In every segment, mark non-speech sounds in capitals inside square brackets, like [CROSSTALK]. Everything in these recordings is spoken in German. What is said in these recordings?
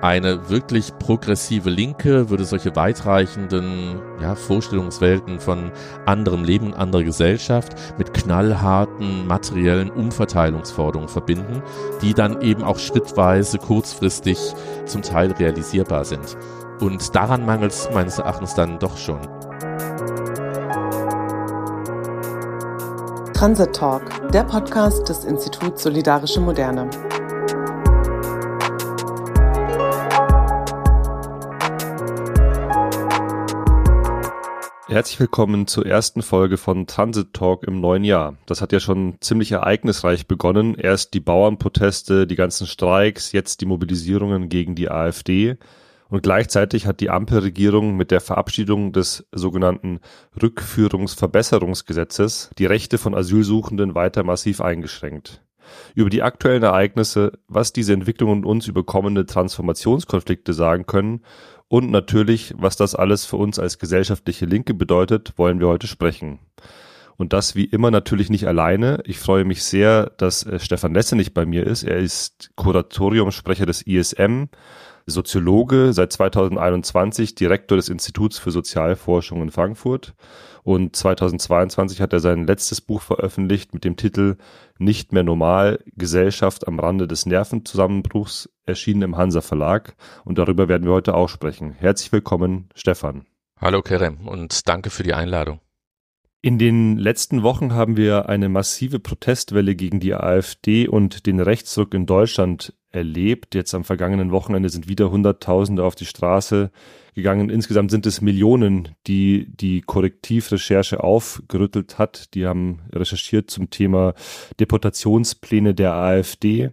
Eine wirklich progressive Linke würde solche weitreichenden ja, Vorstellungswelten von anderem Leben und anderer Gesellschaft mit knallharten materiellen Umverteilungsforderungen verbinden, die dann eben auch schrittweise kurzfristig zum Teil realisierbar sind. Und daran mangelt es meines Erachtens dann doch schon. Transit Talk, der Podcast des Instituts Solidarische Moderne. Herzlich willkommen zur ersten Folge von Transit Talk im neuen Jahr. Das hat ja schon ziemlich ereignisreich begonnen. Erst die Bauernproteste, die ganzen Streiks, jetzt die Mobilisierungen gegen die AfD. Und gleichzeitig hat die Ampelregierung mit der Verabschiedung des sogenannten Rückführungsverbesserungsgesetzes die Rechte von Asylsuchenden weiter massiv eingeschränkt. Über die aktuellen Ereignisse, was diese Entwicklungen uns über kommende Transformationskonflikte sagen können und natürlich, was das alles für uns als gesellschaftliche Linke bedeutet, wollen wir heute sprechen. Und das wie immer natürlich nicht alleine. Ich freue mich sehr, dass äh, Stefan Lesse nicht bei mir ist. Er ist Kuratoriumsprecher des ISM, Soziologe, seit 2021 Direktor des Instituts für Sozialforschung in Frankfurt. Und 2022 hat er sein letztes Buch veröffentlicht mit dem Titel Nicht mehr normal, Gesellschaft am Rande des Nervenzusammenbruchs, erschienen im Hansa Verlag. Und darüber werden wir heute auch sprechen. Herzlich willkommen, Stefan. Hallo Kerem und danke für die Einladung. In den letzten Wochen haben wir eine massive Protestwelle gegen die AfD und den Rechtsruck in Deutschland erlebt. Jetzt am vergangenen Wochenende sind wieder Hunderttausende auf die Straße gegangen. Insgesamt sind es Millionen, die die Korrektivrecherche aufgerüttelt hat. Die haben recherchiert zum Thema Deportationspläne der AfD.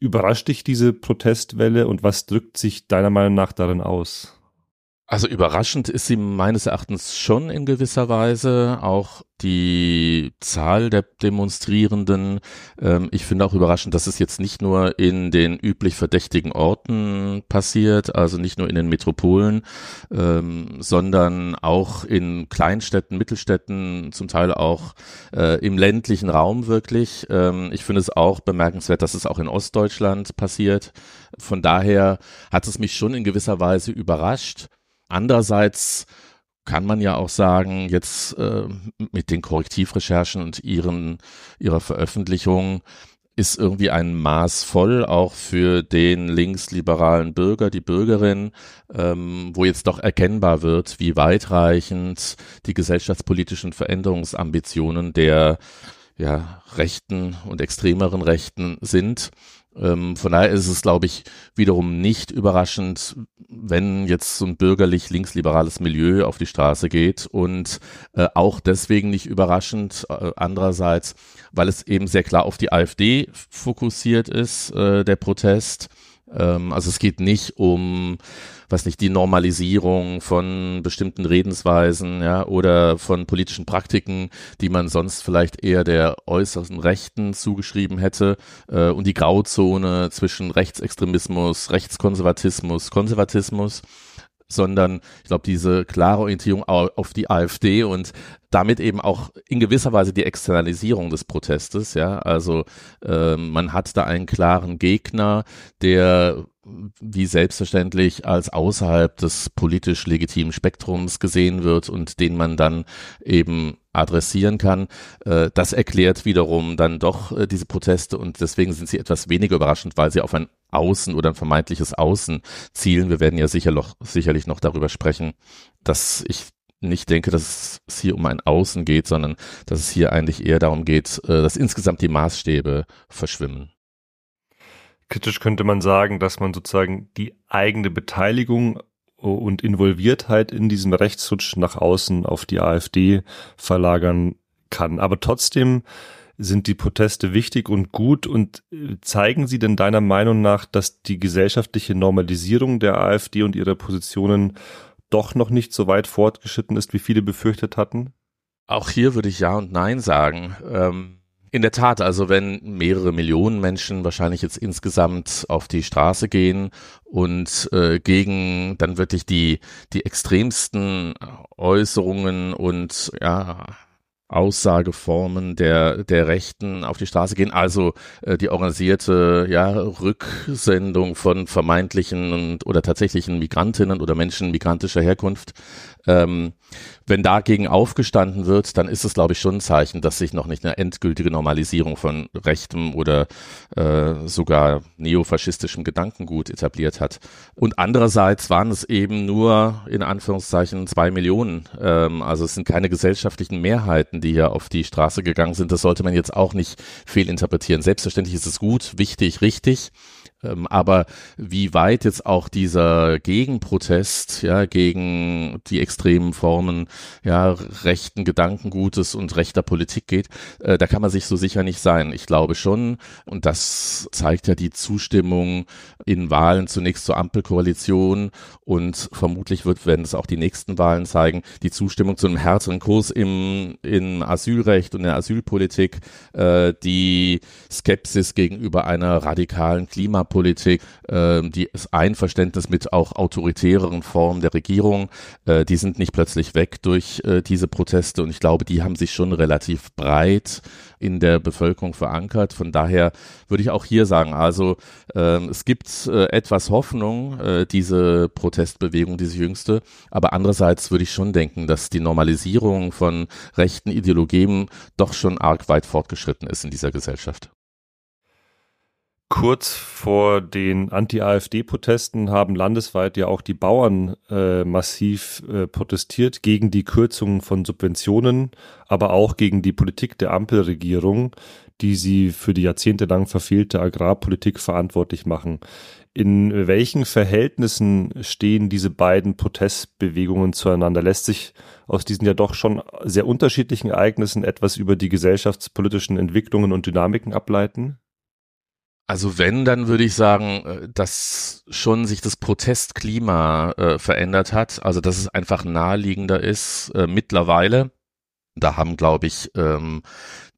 Überrascht dich diese Protestwelle und was drückt sich deiner Meinung nach darin aus? Also überraschend ist sie meines Erachtens schon in gewisser Weise. Auch die Zahl der Demonstrierenden. Ähm, ich finde auch überraschend, dass es jetzt nicht nur in den üblich verdächtigen Orten passiert, also nicht nur in den Metropolen, ähm, sondern auch in Kleinstädten, Mittelstädten, zum Teil auch äh, im ländlichen Raum wirklich. Ähm, ich finde es auch bemerkenswert, dass es auch in Ostdeutschland passiert. Von daher hat es mich schon in gewisser Weise überrascht. Andererseits kann man ja auch sagen, jetzt äh, mit den Korrektivrecherchen und ihren, ihrer Veröffentlichung ist irgendwie ein Maß voll, auch für den linksliberalen Bürger, die Bürgerin, ähm, wo jetzt doch erkennbar wird, wie weitreichend die gesellschaftspolitischen Veränderungsambitionen der ja, rechten und extremeren Rechten sind. Ähm, von daher ist es, glaube ich, wiederum nicht überraschend, wenn jetzt so ein bürgerlich linksliberales Milieu auf die Straße geht und äh, auch deswegen nicht überraschend äh, andererseits, weil es eben sehr klar auf die AfD fokussiert ist, äh, der Protest. Ähm, also es geht nicht um weiß nicht, die Normalisierung von bestimmten Redensweisen, ja, oder von politischen Praktiken, die man sonst vielleicht eher der äußeren Rechten zugeschrieben hätte, äh, und die Grauzone zwischen Rechtsextremismus, Rechtskonservatismus, Konservatismus sondern ich glaube, diese klare Orientierung auf die AfD und damit eben auch in gewisser Weise die Externalisierung des Protestes, ja, also äh, man hat da einen klaren Gegner, der wie selbstverständlich als außerhalb des politisch legitimen Spektrums gesehen wird und den man dann eben adressieren kann. Äh, das erklärt wiederum dann doch äh, diese Proteste und deswegen sind sie etwas weniger überraschend, weil sie auf ein Außen oder ein vermeintliches Außen zielen. Wir werden ja sicher noch, sicherlich noch darüber sprechen, dass ich nicht denke, dass es hier um ein Außen geht, sondern dass es hier eigentlich eher darum geht, äh, dass insgesamt die Maßstäbe verschwimmen. Kritisch könnte man sagen, dass man sozusagen die eigene Beteiligung und Involviertheit in diesem Rechtsrutsch nach außen auf die AfD verlagern kann. Aber trotzdem sind die Proteste wichtig und gut und äh, zeigen sie denn deiner Meinung nach, dass die gesellschaftliche Normalisierung der AfD und ihrer Positionen doch noch nicht so weit fortgeschritten ist, wie viele befürchtet hatten? Auch hier würde ich Ja und Nein sagen. Ähm in der Tat, also wenn mehrere Millionen Menschen wahrscheinlich jetzt insgesamt auf die Straße gehen und äh, gegen dann wirklich die die extremsten Äußerungen und ja Aussageformen der, der Rechten auf die Straße gehen, also äh, die organisierte ja, Rücksendung von vermeintlichen und, oder tatsächlichen Migrantinnen oder Menschen migrantischer Herkunft ähm, wenn dagegen aufgestanden wird, dann ist es, glaube ich, schon ein Zeichen, dass sich noch nicht eine endgültige Normalisierung von rechtem oder äh, sogar neofaschistischem Gedankengut etabliert hat. Und andererseits waren es eben nur in Anführungszeichen zwei Millionen. Ähm, also es sind keine gesellschaftlichen Mehrheiten, die hier auf die Straße gegangen sind. Das sollte man jetzt auch nicht fehlinterpretieren. Selbstverständlich ist es gut, wichtig, richtig. Ähm, aber wie weit jetzt auch dieser Gegenprotest, ja, gegen die extremen Formen, ja, rechten Gedankengutes und rechter Politik geht, äh, da kann man sich so sicher nicht sein. Ich glaube schon, und das zeigt ja die Zustimmung in Wahlen zunächst zur Ampelkoalition und vermutlich wird, werden es auch die nächsten Wahlen zeigen, die Zustimmung zu einem härteren Kurs im, im Asylrecht und der Asylpolitik, äh, die Skepsis gegenüber einer radikalen Klimapolitik Politik, äh, die Einverständnis mit auch autoritäreren Formen der Regierung, äh, die sind nicht plötzlich weg durch äh, diese Proteste und ich glaube, die haben sich schon relativ breit in der Bevölkerung verankert. Von daher würde ich auch hier sagen, also äh, es gibt äh, etwas Hoffnung, äh, diese Protestbewegung, diese jüngste, aber andererseits würde ich schon denken, dass die Normalisierung von rechten Ideologien doch schon arg weit fortgeschritten ist in dieser Gesellschaft. Kurz vor den Anti-AfD-Protesten haben landesweit ja auch die Bauern äh, massiv äh, protestiert gegen die Kürzungen von Subventionen, aber auch gegen die Politik der Ampelregierung, die sie für die jahrzehntelang verfehlte Agrarpolitik verantwortlich machen. In welchen Verhältnissen stehen diese beiden Protestbewegungen zueinander? Lässt sich aus diesen ja doch schon sehr unterschiedlichen Ereignissen etwas über die gesellschaftspolitischen Entwicklungen und Dynamiken ableiten? Also wenn, dann würde ich sagen, äh, dass schon sich das Protestklima äh, verändert hat. Also dass es einfach naheliegender ist äh, mittlerweile. Da haben, glaube ich, ähm,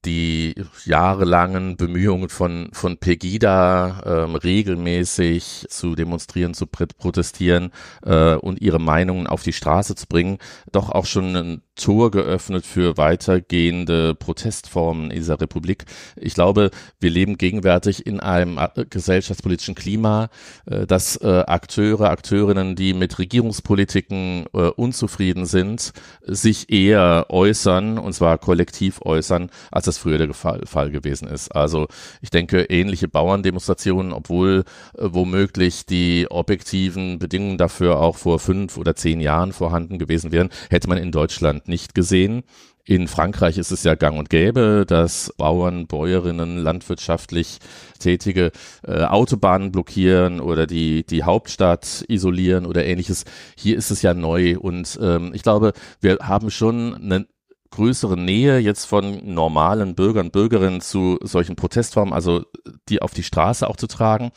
die jahrelangen Bemühungen von, von Pegida ähm, regelmäßig zu demonstrieren, zu protestieren äh, und ihre Meinungen auf die Straße zu bringen, doch auch schon ein Tor geöffnet für weitergehende Protestformen in dieser Republik. Ich glaube, wir leben gegenwärtig in einem äh, gesellschaftspolitischen Klima, äh, dass äh, Akteure, Akteurinnen, die mit Regierungspolitiken äh, unzufrieden sind, sich eher äußern, und zwar kollektiv äußern, als das früher der Fall, Fall gewesen ist. Also ich denke, ähnliche Bauerndemonstrationen, obwohl äh, womöglich die objektiven Bedingungen dafür auch vor fünf oder zehn Jahren vorhanden gewesen wären, hätte man in Deutschland nicht gesehen. In Frankreich ist es ja gang und gäbe, dass Bauern, Bäuerinnen, landwirtschaftlich Tätige äh, Autobahnen blockieren oder die, die Hauptstadt isolieren oder ähnliches. Hier ist es ja neu und ähm, ich glaube, wir haben schon eine größere Nähe jetzt von normalen Bürgern, Bürgerinnen zu solchen Protestformen, also die auf die Straße auch zu tragen.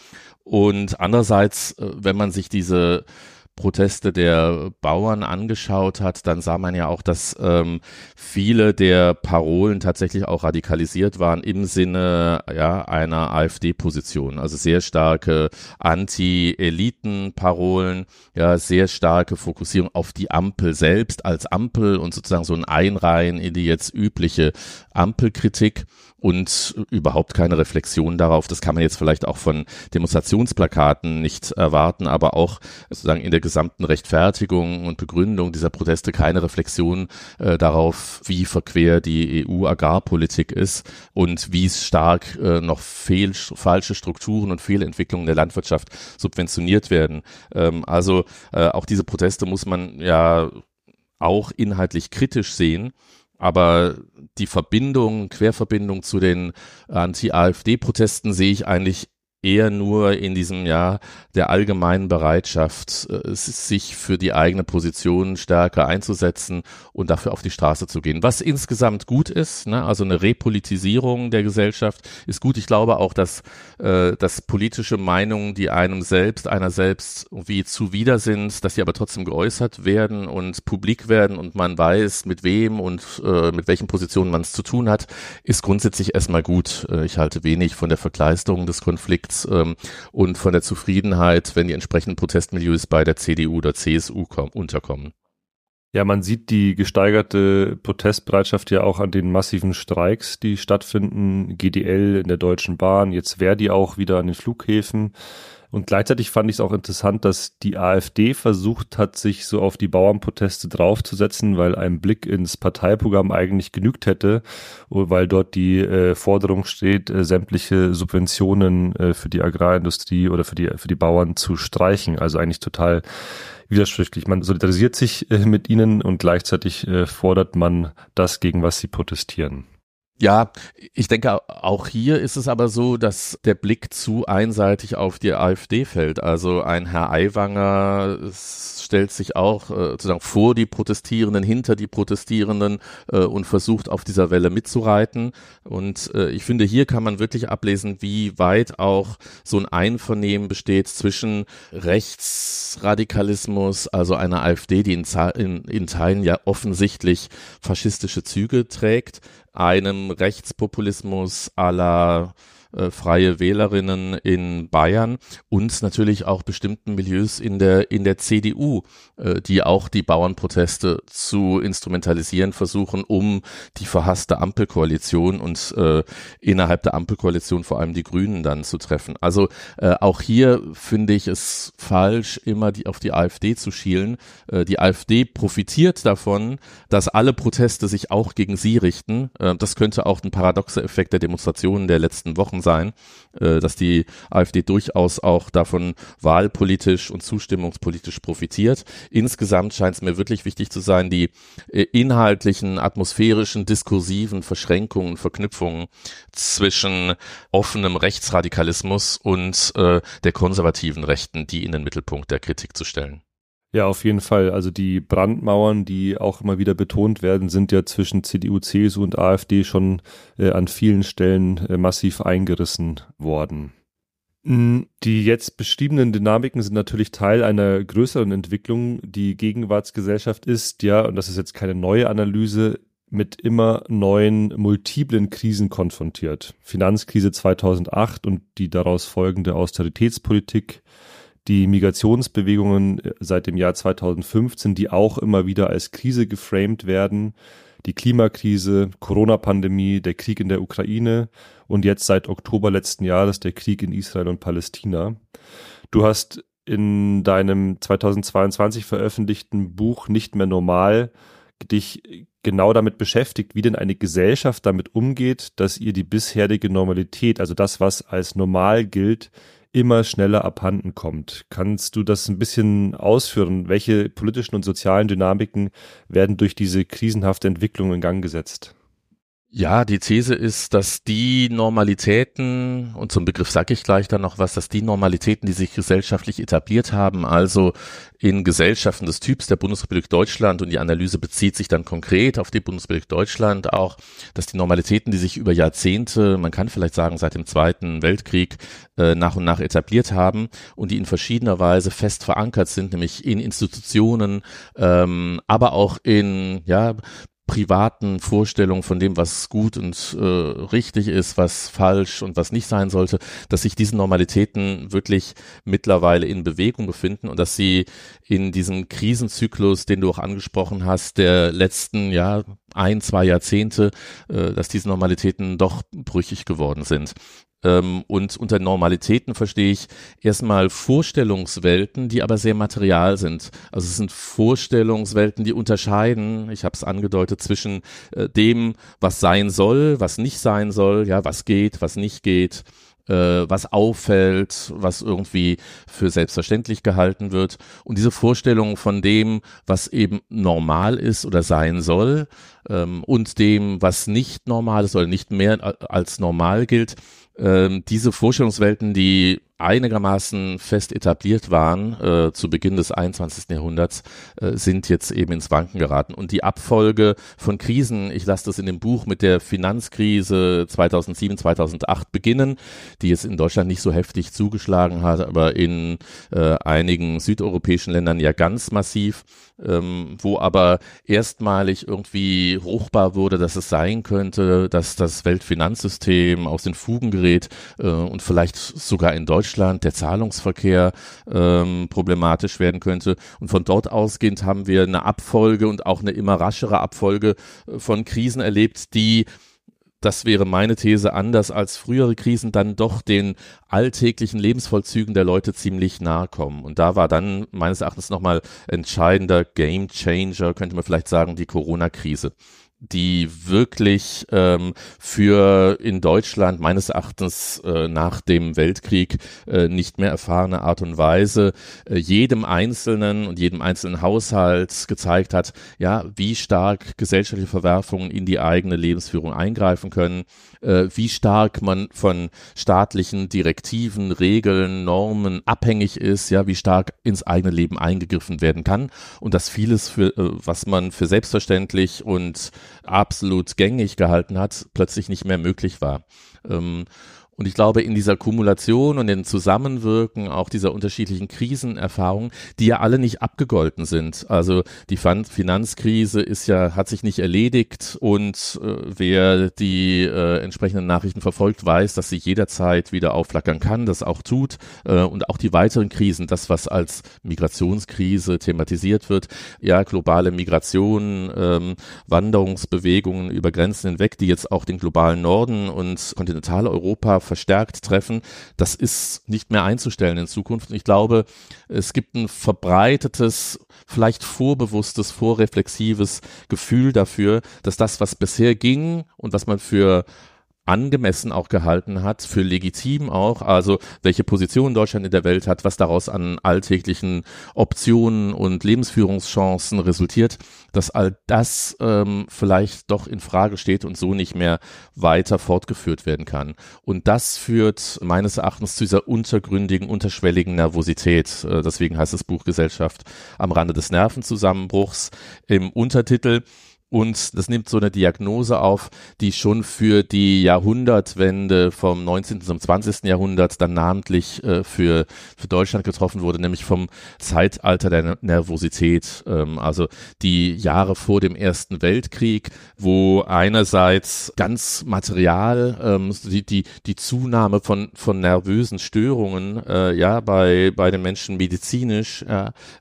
Und andererseits, äh, wenn man sich diese Proteste der Bauern angeschaut hat, dann sah man ja auch, dass ähm, viele der Parolen tatsächlich auch radikalisiert waren im Sinne ja, einer AfD-Position. Also sehr starke Anti-Eliten-Parolen, ja, sehr starke Fokussierung auf die Ampel selbst als Ampel und sozusagen so ein Einreihen in die jetzt übliche Ampelkritik und überhaupt keine Reflexion darauf. Das kann man jetzt vielleicht auch von Demonstrationsplakaten nicht erwarten, aber auch sozusagen in der gesamten Rechtfertigung und Begründung dieser Proteste keine Reflexion äh, darauf, wie verquer die EU-Agrarpolitik ist und wie stark äh, noch fehl, falsche Strukturen und Fehlentwicklungen der Landwirtschaft subventioniert werden. Ähm, also äh, auch diese Proteste muss man ja auch inhaltlich kritisch sehen aber die Verbindung, Querverbindung zu den Anti-AfD-Protesten sehe ich eigentlich eher nur in diesem Jahr der allgemeinen Bereitschaft, äh, sich für die eigene Position stärker einzusetzen und dafür auf die Straße zu gehen. Was insgesamt gut ist, ne? also eine Repolitisierung der Gesellschaft ist gut. Ich glaube auch, dass, äh, dass politische Meinungen, die einem selbst, einer selbst wie zuwider sind, dass sie aber trotzdem geäußert werden und publik werden und man weiß, mit wem und äh, mit welchen Positionen man es zu tun hat, ist grundsätzlich erstmal gut. Äh, ich halte wenig von der Verkleisterung des Konflikts Konflikts ähm, und von der Zufriedenheit, wenn die entsprechenden Protestmilieus bei der CDU oder CSU kommen, unterkommen. Ja, man sieht die gesteigerte Protestbereitschaft ja auch an den massiven Streiks, die stattfinden. GDL in der Deutschen Bahn, jetzt Verdi auch wieder an den Flughäfen. Und gleichzeitig fand ich es auch interessant, dass die AfD versucht hat, sich so auf die Bauernproteste draufzusetzen, weil ein Blick ins Parteiprogramm eigentlich genügt hätte, weil dort die äh, Forderung steht, äh, sämtliche Subventionen äh, für die Agrarindustrie oder für die, für die Bauern zu streichen. Also eigentlich total widersprüchlich. Man solidarisiert sich äh, mit ihnen und gleichzeitig äh, fordert man das, gegen was sie protestieren. Ja, ich denke, auch hier ist es aber so, dass der Blick zu einseitig auf die AfD fällt. Also ein Herr Aiwanger stellt sich auch äh, sozusagen vor die Protestierenden, hinter die Protestierenden äh, und versucht auf dieser Welle mitzureiten. Und äh, ich finde, hier kann man wirklich ablesen, wie weit auch so ein Einvernehmen besteht zwischen Rechtsradikalismus, also einer AfD, die in, in, in Teilen ja offensichtlich faschistische Züge trägt, einem Rechtspopulismus aller äh, freie Wählerinnen in Bayern und natürlich auch bestimmten Milieus in der in der CDU, äh, die auch die Bauernproteste zu instrumentalisieren versuchen, um die verhasste Ampelkoalition und äh, innerhalb der Ampelkoalition vor allem die Grünen dann zu treffen. Also äh, auch hier finde ich es falsch, immer die auf die AfD zu schielen. Äh, die AfD profitiert davon, dass alle Proteste sich auch gegen sie richten. Äh, das könnte auch ein paradoxer Effekt der Demonstrationen der letzten Wochen Wochen sein, äh, dass die AfD durchaus auch davon wahlpolitisch und zustimmungspolitisch profitiert. Insgesamt scheint es mir wirklich wichtig zu sein, die äh, inhaltlichen, atmosphärischen, diskursiven Verschränkungen, Verknüpfungen zwischen offenem Rechtsradikalismus und äh, der konservativen Rechten, die in den Mittelpunkt der Kritik zu stellen. Ja, auf jeden Fall. Also die Brandmauern, die auch immer wieder betont werden, sind ja zwischen CDU, CSU und AfD schon äh, an vielen Stellen äh, massiv eingerissen worden. Mm, die jetzt beschriebenen Dynamiken sind natürlich Teil einer größeren Entwicklung, die Gegenwartsgesellschaft ist, ja, und das ist jetzt keine neue Analyse, mit immer neuen multiplen Krisen konfrontiert. Finanzkrise 2008 und die daraus folgende Austeritätspolitik, die Migrationsbewegungen äh, seit dem Jahr 2015, die auch immer wieder als Krise geframed werden, die Klimakrise, Corona-Pandemie, der Krieg in der Ukraine und jetzt seit Oktober letzten Jahres der Krieg in Israel und Palästina. Du hast in deinem 2022 veröffentlichten Buch Nicht mehr normal dich genau damit beschäftigt, wie denn eine Gesellschaft damit umgeht, dass ihr die bisherige Normalität, also das, was als normal gilt, immer schneller abhanden kommt. Kannst du das ein bisschen ausführen? Welche politischen und sozialen Dynamiken werden durch diese krisenhafte Entwicklung in Gang gesetzt? Ja, die These ist, dass die Normalitäten, und zum Begriff sage ich gleich dann noch was, dass die Normalitäten, die sich gesellschaftlich etabliert haben, also in Gesellschaften des Typs der Bundesrepublik Deutschland, und die Analyse bezieht sich dann konkret auf die Bundesrepublik Deutschland auch, dass die Normalitäten, die sich über Jahrzehnte, man kann vielleicht sagen seit dem Zweiten Weltkrieg, äh, nach und nach etabliert haben und die in verschiedener Weise fest verankert sind, nämlich in Institutionen, ähm, aber auch in ja privaten Vorstellungen von dem, was gut und äh, richtig ist, was falsch und was nicht sein sollte, dass sich diese Normalitäten wirklich mittlerweile in Bewegung befinden und dass sie in diesem Krisenzyklus, den du auch angesprochen hast, der letzten ja ein, zwei Jahrzehnte, äh, dass diese Normalitäten doch brüchig geworden sind. Ähm, und unter Normalitäten verstehe ich erstmal Vorstellungswelten, die aber sehr material sind. Also es sind Vorstellungswelten, die unterscheiden, ich habe es angedeutet, zwischen äh, dem, was sein soll, was nicht sein soll, ja, was geht, was nicht geht, äh, was auffällt, was irgendwie für selbstverständlich gehalten wird. Und diese Vorstellung von dem, was eben normal ist oder sein soll, ähm, und dem, was nicht normal ist oder nicht mehr äh, als normal gilt, ähm, diese Vorstellungswelten, die einigermaßen fest etabliert waren äh, zu Beginn des 21. Jahrhunderts, äh, sind jetzt eben ins Wanken geraten. Und die Abfolge von Krisen, ich lasse das in dem Buch mit der Finanzkrise 2007, 2008 beginnen, die jetzt in Deutschland nicht so heftig zugeschlagen hat, aber in äh, einigen südeuropäischen Ländern ja ganz massiv, ähm, wo aber erstmalig irgendwie ruchbar wurde, dass es sein könnte, dass das Weltfinanzsystem aus den Fugen gerät äh, und vielleicht sogar in Deutschland der Zahlungsverkehr ähm, problematisch werden könnte. Und von dort ausgehend haben wir eine Abfolge und auch eine immer raschere Abfolge äh, von Krisen erlebt, die das wäre meine These, anders als frühere Krisen dann doch den alltäglichen Lebensvollzügen der Leute ziemlich nahe kommen. Und da war dann meines Erachtens nochmal entscheidender Game Changer, könnte man vielleicht sagen, die Corona-Krise die wirklich ähm, für in Deutschland meines Erachtens äh, nach dem Weltkrieg äh, nicht mehr erfahrene Art und Weise äh, jedem Einzelnen und jedem einzelnen Haushalt gezeigt hat, ja, wie stark gesellschaftliche Verwerfungen in die eigene Lebensführung eingreifen können, äh, wie stark man von staatlichen Direktiven, Regeln, Normen abhängig ist, ja, wie stark ins eigene Leben eingegriffen werden kann. Und dass vieles für äh, was man für selbstverständlich und absolut gängig gehalten hat, plötzlich nicht mehr möglich war. Ähm, und ich glaube, in dieser Kumulation und dem Zusammenwirken auch dieser unterschiedlichen Krisenerfahrungen, die ja alle nicht abgegolten sind. Also die Finanzkrise ist ja, hat sich nicht erledigt und äh, wer die äh, entsprechenden Nachrichten verfolgt, weiß, dass sie jederzeit wieder aufflackern kann, das auch tut. Äh, und auch die weiteren Krisen, das, was als Migrationskrise thematisiert wird, ja, globale Migration, ähm, Wanderungsbewegungen über Grenzen hinweg, die jetzt auch den globalen Norden und Kontinentaleuropa verstärkt treffen, das ist nicht mehr einzustellen in Zukunft. Ich glaube, es gibt ein verbreitetes, vielleicht vorbewusstes, vorreflexives Gefühl dafür, dass das, was bisher ging und was man für angemessen auch gehalten hat, für legitim auch, also welche Position Deutschland in der Welt hat, was daraus an alltäglichen Optionen und Lebensführungschancen resultiert, dass all das ähm, vielleicht doch in Frage steht und so nicht mehr weiter fortgeführt werden kann. Und das führt meines Erachtens zu dieser untergründigen, unterschwelligen Nervosität. Äh, deswegen heißt das Buch Gesellschaft am Rande des Nervenzusammenbruchs im Untertitel und das nimmt so eine Diagnose auf, die schon für die Jahrhundertwende vom 19. zum 20. Jahrhundert dann namentlich äh, für, für Deutschland getroffen wurde, nämlich vom Zeitalter der Nervosität, ähm, also die Jahre vor dem Ersten Weltkrieg, wo einerseits ganz material ähm, die, die, die Zunahme von, von nervösen Störungen äh, ja bei, bei den Menschen medizinisch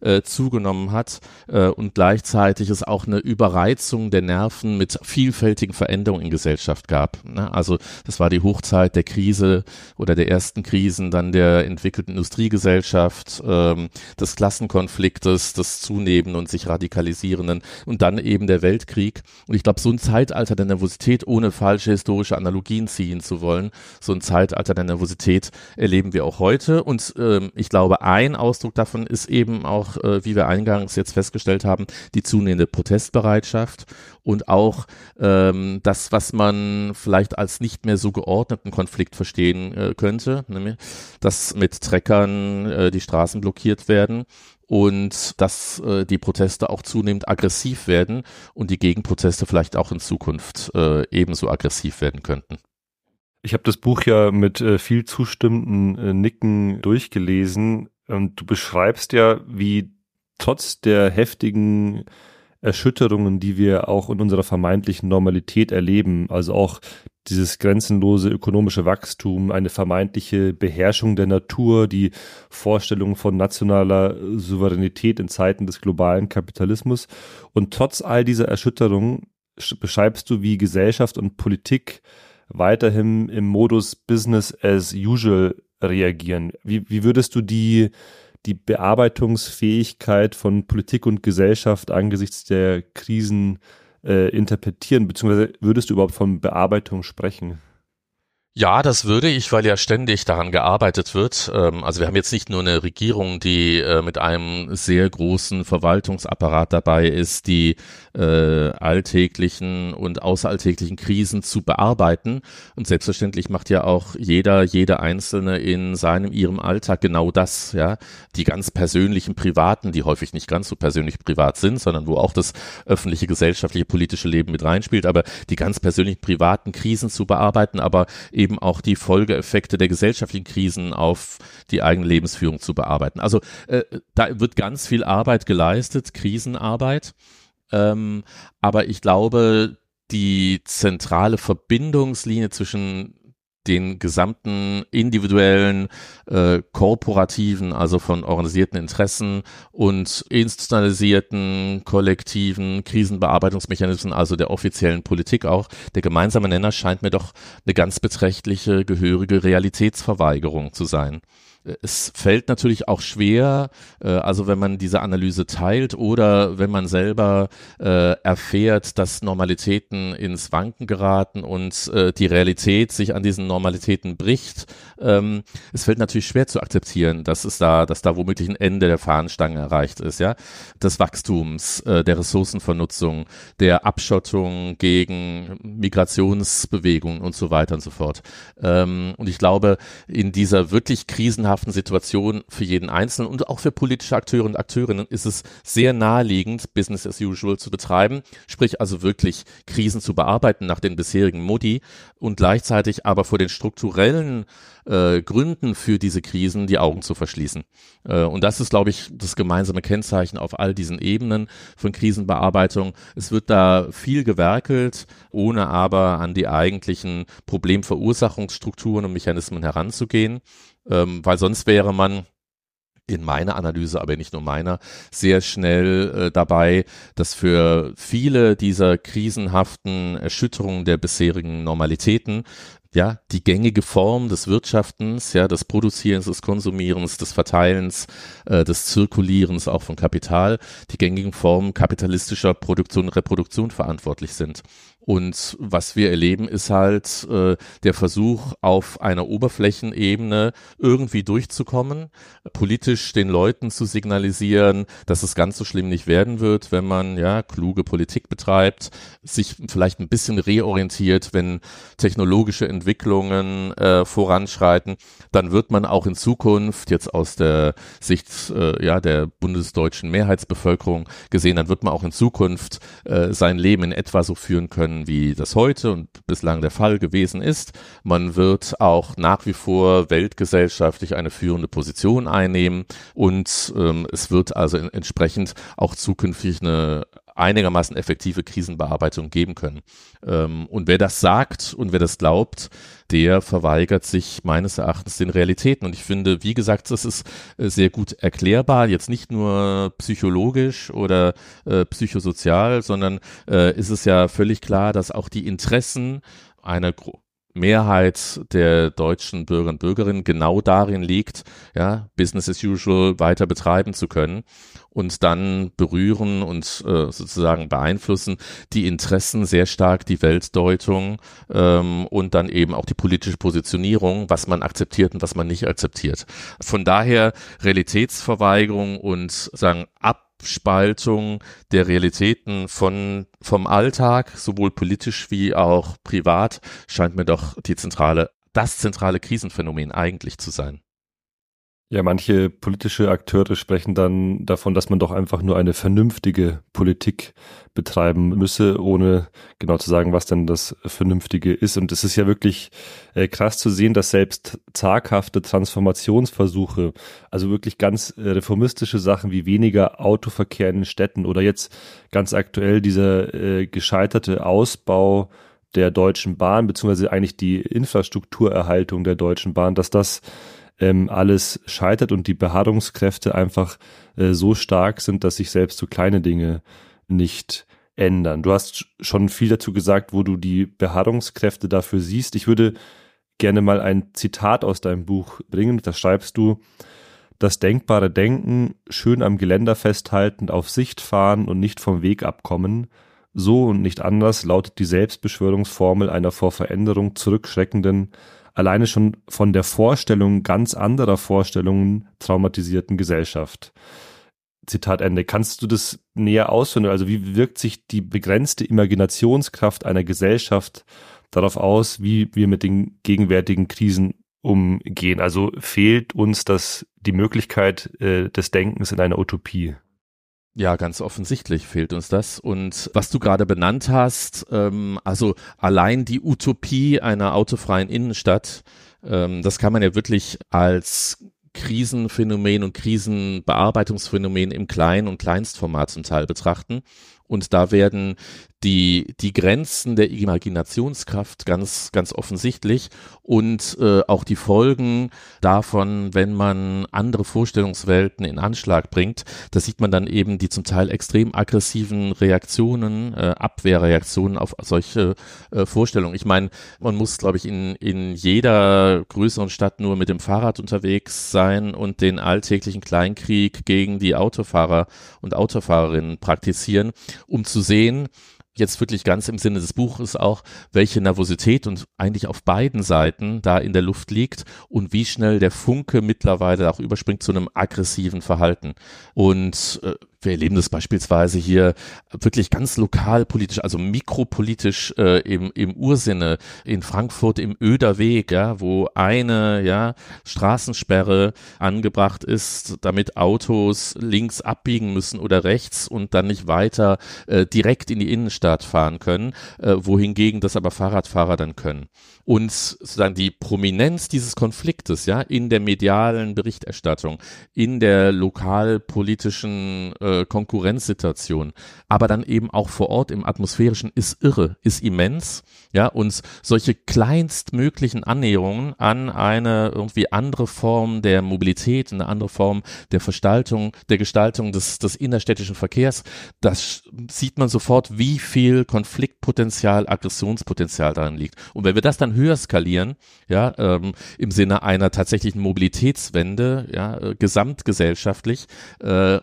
äh, zugenommen hat äh, und gleichzeitig es auch eine Überreizung Verletzungen der Nerven mit vielfältigen Veränderungen in Gesellschaft gab. Ne? Also das war die Hochzeit der Krise oder der ersten Krisen, dann der entwickelten Industriegesellschaft, ähm, des Klassenkonfliktes, des zunehmenden und sich radikalisierenden und dann eben der Weltkrieg. Und ich glaube, so ein Zeitalter der Nervosität, ohne falsche historische Analogien ziehen zu wollen, so ein Zeitalter der Nervosität erleben wir auch heute. Und ähm, ich glaube, ein Ausdruck davon ist eben auch, äh, wie wir eingangs jetzt festgestellt haben, die zunehmende Protestbereitschaft und auch ähm, das, was man vielleicht als nicht mehr so geordneten Konflikt verstehen äh, könnte, nämlich, dass mit Treckern äh, die Straßen blockiert werden und dass äh, die Proteste auch zunehmend aggressiv werden und die Gegenproteste vielleicht auch in Zukunft äh, ebenso aggressiv werden könnten. Ich habe das Buch ja mit äh, viel zustimmenden äh, Nicken durchgelesen und du beschreibst ja, wie trotz der heftigen Erschütterungen, die wir auch in unserer vermeintlichen Normalität erleben, also auch dieses grenzenlose ökonomische Wachstum, eine vermeintliche Beherrschung der Natur, die Vorstellung von nationaler Souveränität in Zeiten des globalen Kapitalismus. Und trotz all dieser Erschütterungen beschreibst du, wie Gesellschaft und Politik weiterhin im Modus Business as usual reagieren. Wie, wie würdest du die die Bearbeitungsfähigkeit von Politik und Gesellschaft angesichts der Krisen äh, interpretieren, beziehungsweise würdest du überhaupt von Bearbeitung sprechen? Ja, das würde ich, weil ja ständig daran gearbeitet wird. Ähm, also wir haben jetzt nicht nur eine Regierung, die äh, mit einem sehr großen Verwaltungsapparat dabei ist, die äh, alltäglichen und außeralltäglichen Krisen zu bearbeiten. Und selbstverständlich macht ja auch jeder, jede Einzelne in seinem, ihrem Alltag genau das, ja. Die ganz persönlichen privaten, die häufig nicht ganz so persönlich privat sind, sondern wo auch das öffentliche, gesellschaftliche, politische Leben mit reinspielt, aber die ganz persönlichen privaten Krisen zu bearbeiten, aber eben eben auch die Folgeeffekte der gesellschaftlichen Krisen auf die eigene Lebensführung zu bearbeiten. Also äh, da wird ganz viel Arbeit geleistet, Krisenarbeit. Ähm, aber ich glaube, die zentrale Verbindungslinie zwischen den gesamten individuellen, äh, korporativen, also von organisierten Interessen und institutionalisierten, kollektiven Krisenbearbeitungsmechanismen, also der offiziellen Politik auch. Der gemeinsame Nenner scheint mir doch eine ganz beträchtliche, gehörige Realitätsverweigerung zu sein es fällt natürlich auch schwer, äh, also wenn man diese Analyse teilt oder wenn man selber äh, erfährt, dass Normalitäten ins Wanken geraten und äh, die Realität sich an diesen Normalitäten bricht. Ähm, es fällt natürlich schwer zu akzeptieren, dass es da, dass da womöglich ein Ende der Fahnenstange erreicht ist, ja, des Wachstums, der Ressourcenvernutzung, der Abschottung gegen Migrationsbewegungen und so weiter und so fort. Ähm, und ich glaube, in dieser wirklich krisenhaften krisenhaften Situation für jeden Einzelnen und auch für politische Akteure und Akteurinnen ist es sehr naheliegend, Business as usual zu betreiben, sprich also wirklich Krisen zu bearbeiten nach den bisherigen Modi und gleichzeitig aber vor den strukturellen äh, Gründen für diese Krisen die Augen zu verschließen. Äh, und das ist, glaube ich, das gemeinsame Kennzeichen auf all diesen Ebenen von Krisenbearbeitung. Es wird da viel gewerkelt, ohne aber an die eigentlichen Problemverursachungsstrukturen und Mechanismen heranzugehen ähm, weil sonst wäre man in meiner Analyse, aber nicht nur meiner, sehr schnell äh, dabei, dass für viele dieser krisenhaften Erschütterungen der bisherigen Normalitäten ja, die gängige Form des Wirtschaftens, ja, des Produzierens, des Konsumierens, des Verteilens, äh, des Zirkulierens auch von Kapital, die gängigen Formen kapitalistischer Produktion und Reproduktion verantwortlich sind. Und was wir erleben, ist halt äh, der Versuch, auf einer Oberflächenebene irgendwie durchzukommen, politisch den Leuten zu signalisieren, dass es ganz so schlimm nicht werden wird, wenn man ja kluge Politik betreibt, sich vielleicht ein bisschen reorientiert, wenn technologische Entwicklungen äh, voranschreiten, dann wird man auch in Zukunft jetzt aus der Sicht äh, ja der bundesdeutschen Mehrheitsbevölkerung gesehen, dann wird man auch in Zukunft äh, sein Leben in etwa so führen können wie das heute und bislang der Fall gewesen ist. Man wird auch nach wie vor weltgesellschaftlich eine führende Position einnehmen und ähm, es wird also entsprechend auch zukünftig eine einigermaßen effektive Krisenbearbeitung geben können. Ähm, und wer das sagt und wer das glaubt, der verweigert sich meines Erachtens den Realitäten. Und ich finde, wie gesagt, das ist äh, sehr gut erklärbar, jetzt nicht nur psychologisch oder äh, psychosozial, sondern äh, ist es ja völlig klar, dass auch die Interessen einer Mehrheit der deutschen Bürger und Bürgerinnen genau darin liegt, ja, Business as usual weiter betreiben zu können und dann berühren und äh, sozusagen beeinflussen die Interessen sehr stark die Weltdeutung ähm, und dann eben auch die politische Positionierung, was man akzeptiert und was man nicht akzeptiert. Von daher Realitätsverweigerung und sagen ab Abspaltung der Realitäten von, vom Alltag, sowohl politisch wie auch privat, scheint mir doch die zentrale, das zentrale Krisenphänomen eigentlich zu sein. Ja, manche politische Akteure sprechen dann davon, dass man doch einfach nur eine vernünftige Politik betreiben müsse, ohne genau zu sagen, was denn das Vernünftige ist. Und es ist ja wirklich äh, krass zu sehen, dass selbst zaghafte Transformationsversuche, also wirklich ganz äh, reformistische Sachen wie weniger Autoverkehr in den Städten oder jetzt ganz aktuell dieser äh, gescheiterte Ausbau der Deutschen Bahn, beziehungsweise eigentlich die Infrastrukturerhaltung der Deutschen Bahn, dass das ähm, alles scheitert und die Beharrungskräfte einfach äh, so stark sind, dass sich selbst so kleine Dinge nicht ändern. Du hast schon viel dazu gesagt, wo du die Beharrungskräfte dafür siehst. Ich würde gerne mal ein Zitat aus deinem Buch bringen. Da schreibst du, das denkbare Denken, schön am Geländer festhaltend, auf Sicht fahren und nicht vom Weg abkommen. So und nicht anders lautet die Selbstbeschwörungsformel einer vor Veränderung zurückschreckenden, alleine schon von der Vorstellung ganz anderer Vorstellungen traumatisierten Gesellschaft. Zitat Ende. Kannst du das näher ausführen? Also wie wirkt sich die begrenzte Imaginationskraft einer Gesellschaft darauf aus, wie wir mit den gegenwärtigen Krisen umgehen? Also fehlt uns das die Möglichkeit äh, des Denkens in einer Utopie? Ja, ganz offensichtlich fehlt uns das. Und was du gerade benannt hast, ähm, also allein die Utopie einer autofreien Innenstadt, ähm, das kann man ja wirklich als Krisenphänomen und Krisenbearbeitungsphänomen im Klein- und Kleinstformat zum Teil betrachten. Und da werden die, die Grenzen der Imaginationskraft ganz, ganz offensichtlich und äh, auch die Folgen davon, wenn man andere Vorstellungswelten in Anschlag bringt. Da sieht man dann eben die zum Teil extrem aggressiven Reaktionen, äh, Abwehrreaktionen auf solche äh, Vorstellungen. Ich meine, man muss, glaube ich, in, in jeder größeren Stadt nur mit dem Fahrrad unterwegs sein und den alltäglichen Kleinkrieg gegen die Autofahrer und Autofahrerinnen praktizieren, um zu sehen, jetzt wirklich ganz im Sinne des Buches auch, welche Nervosität und eigentlich auf beiden Seiten da in der Luft liegt und wie schnell der Funke mittlerweile auch überspringt zu einem aggressiven Verhalten. Und äh, wir erleben das beispielsweise hier wirklich ganz lokal politisch, also mikropolitisch äh, im, im Ursinne in Frankfurt im Öderweg, ja, wo eine ja, Straßensperre angebracht ist, damit Autos links abbiegen müssen oder rechts und dann nicht weiter äh, direkt in die Innenstadt fahren können, äh, wohingegen das aber Fahrradfahrer dann können. Und sozusagen die Prominenz dieses Konfliktes, ja, in der medialen Berichterstattung, in der lokalpolitischen äh, Konkurrenzsituation, aber dann eben auch vor Ort im atmosphärischen ist irre, ist immens, ja, und solche kleinstmöglichen Annäherungen an eine irgendwie andere Form der Mobilität, eine andere Form der Gestaltung, der Gestaltung des, des innerstädtischen Verkehrs, das sieht man sofort, wie viel Konfliktpotenzial, Aggressionspotenzial darin liegt. Und wenn wir das dann höher skalieren, ja, ähm, im Sinne einer tatsächlichen Mobilitätswende, ja, äh, gesamtgesellschaftlich, äh,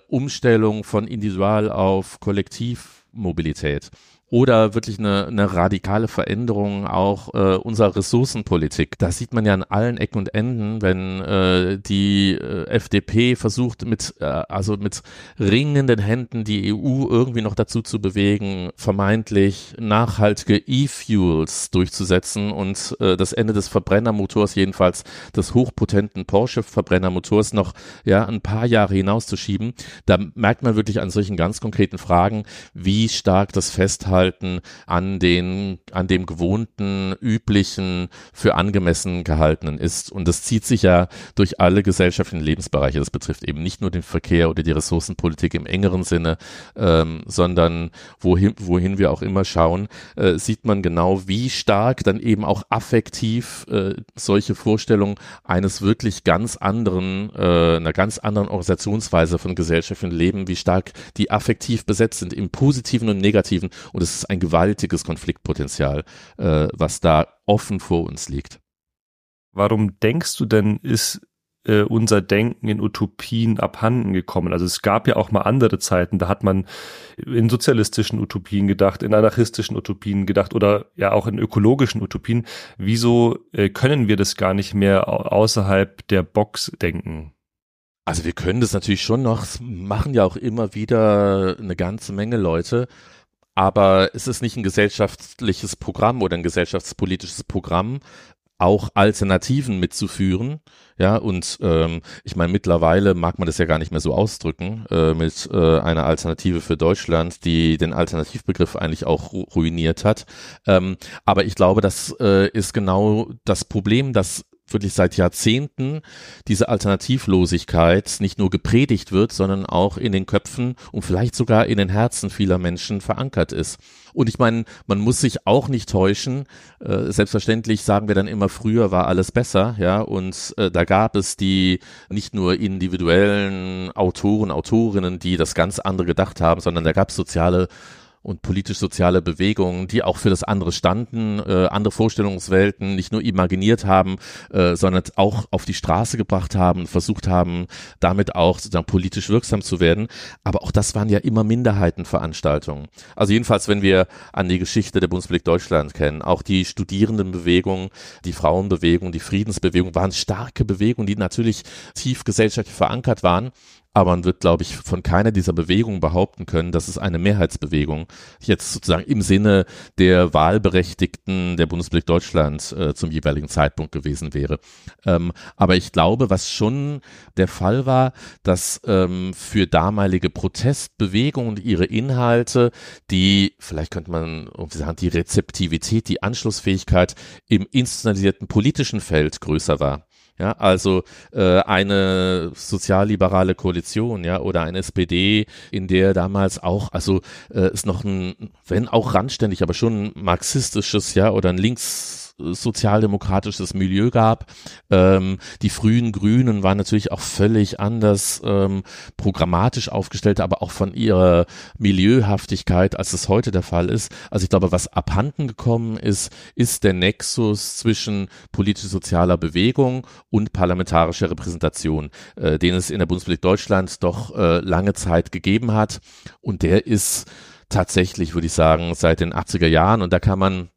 Umstellung von Individual auf Kollektivmobilität oder wirklich eine, eine radikale Veränderung auch äh, unserer Ressourcenpolitik. Das sieht man ja an allen Ecken und Enden, wenn äh, die äh, FDP versucht mit äh, also mit ringenden Händen die EU irgendwie noch dazu zu bewegen, vermeintlich nachhaltige E-Fuels durchzusetzen und äh, das Ende des Verbrennermotors jedenfalls des hochpotenten Porsche Verbrennermotors noch ja ein paar Jahre hinauszuschieben. Da merkt man wirklich an solchen ganz konkreten Fragen, wie stark das Festhalten Festhalten an den, an dem gewohnten, üblichen, für angemessen gehaltenen ist. Und das zieht sich ja durch alle gesellschaftlichen Lebensbereiche. Das betrifft eben nicht nur den Verkehr oder die Ressourcenpolitik im engeren Sinne, ähm, sondern wohin, wohin wir auch immer schauen, äh, sieht man genau, wie stark dann eben auch affektiv äh, solche Vorstellungen eines wirklich ganz anderen, äh, einer ganz anderen Organisationsweise von gesellschaftlichen Leben, wie stark die affektiv besetzt sind, im Positiven und Negativen. Und es ist ein gewaltiges Konfliktpotenzial, äh, was da offen vor uns liegt. Warum denkst du denn, ist äh, unser Denken in Utopien abhanden gekommen? Also es gab ja auch mal andere Zeiten, da hat man in sozialistischen Utopien gedacht, in anarchistischen Utopien gedacht oder ja auch in ökologischen Utopien. Wieso äh, können wir das gar nicht mehr außerhalb der Box denken? Also wir können das natürlich schon noch, machen ja auch immer wieder eine ganze Menge Leute aber es ist nicht ein gesellschaftliches Programm oder ein gesellschaftspolitisches Programm, auch Alternativen mitzuführen. Ja, und ähm, ich meine, mittlerweile mag man das ja gar nicht mehr so ausdrücken, äh, mit äh, einer Alternative für Deutschland, die den Alternativbegriff eigentlich auch ru ruiniert hat. Ähm, aber ich glaube, das äh, ist genau das Problem, dass wirklich seit Jahrzehnten diese Alternativlosigkeit nicht nur gepredigt wird, sondern auch in den Köpfen und vielleicht sogar in den Herzen vieler Menschen verankert ist. Und ich meine, man muss sich auch nicht täuschen. Äh, selbstverständlich sagen wir dann immer, früher war alles besser, ja, und äh, da gab es die nicht nur individuellen Autoren, Autorinnen, die das ganz andere gedacht haben, sondern da gab es soziale und politisch-soziale Bewegungen, die auch für das andere standen, äh, andere Vorstellungswelten nicht nur imaginiert haben, äh, sondern auch auf die Straße gebracht haben, versucht haben, damit auch sozusagen politisch wirksam zu werden. Aber auch das waren ja immer Minderheitenveranstaltungen. Also jedenfalls, wenn wir an die Geschichte der Bundesrepublik Deutschland kennen, auch die Studierendenbewegung, die Frauenbewegung, die Friedensbewegung waren starke Bewegungen, die natürlich tief gesellschaftlich verankert waren aber man wird, glaube ich, von keiner dieser Bewegungen behaupten können, dass es eine Mehrheitsbewegung jetzt sozusagen im Sinne der Wahlberechtigten der Bundesrepublik Deutschland äh, zum jeweiligen Zeitpunkt gewesen wäre. Ähm, aber ich glaube, was schon der Fall war, dass ähm, für damalige Protestbewegungen und ihre Inhalte, die, vielleicht könnte man irgendwie sagen, die Rezeptivität, die Anschlussfähigkeit im institutionalisierten politischen Feld größer war. Ja, also äh, eine sozialliberale Koalition, ja, oder eine SPD, in der damals auch, also äh, ist noch ein, wenn auch randständig, aber schon ein marxistisches, ja, oder ein links sozialdemokratisches Milieu gab. Ähm, die frühen Grünen waren natürlich auch völlig anders ähm, programmatisch aufgestellt, aber auch von ihrer Milieuhaftigkeit, als es heute der Fall ist. Also ich glaube, was abhanden gekommen ist, ist der Nexus zwischen politisch-sozialer Bewegung und parlamentarischer Repräsentation, äh, den es in der Bundesrepublik Deutschland doch äh, lange Zeit gegeben hat. Und der ist tatsächlich, würde ich sagen, seit den 80er Jahren und da kann man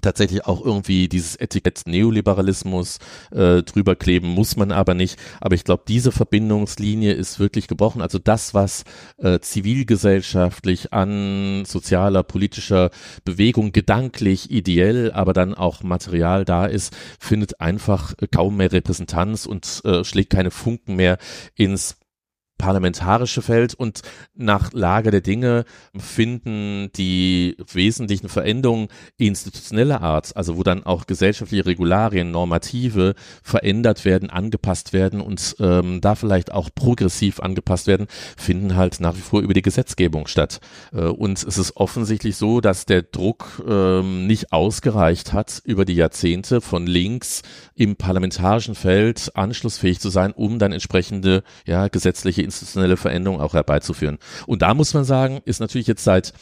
tatsächlich auch irgendwie dieses Etikett Neoliberalismus äh, drüber kleben, muss man aber nicht. Aber ich glaube, diese Verbindungslinie ist wirklich gebrochen. Also das, was äh, zivilgesellschaftlich an sozialer, politischer Bewegung gedanklich, ideell, aber dann auch material da ist, findet einfach kaum mehr Repräsentanz und äh, schlägt keine Funken mehr ins parlamentarische Feld und nach Lage der Dinge finden die wesentlichen Veränderungen institutioneller Art, also wo dann auch gesellschaftliche Regularien, Normative verändert werden, angepasst werden und ähm, da vielleicht auch progressiv angepasst werden, finden halt nach wie vor über die Gesetzgebung statt. Äh, und es ist offensichtlich so, dass der Druck ähm, nicht ausgereicht hat, über die Jahrzehnte von links im parlamentarischen Feld anschlussfähig zu sein, um dann entsprechende ja, gesetzliche institutionelle Veränderung auch herbeizuführen. Und da muss man sagen, ist natürlich jetzt seit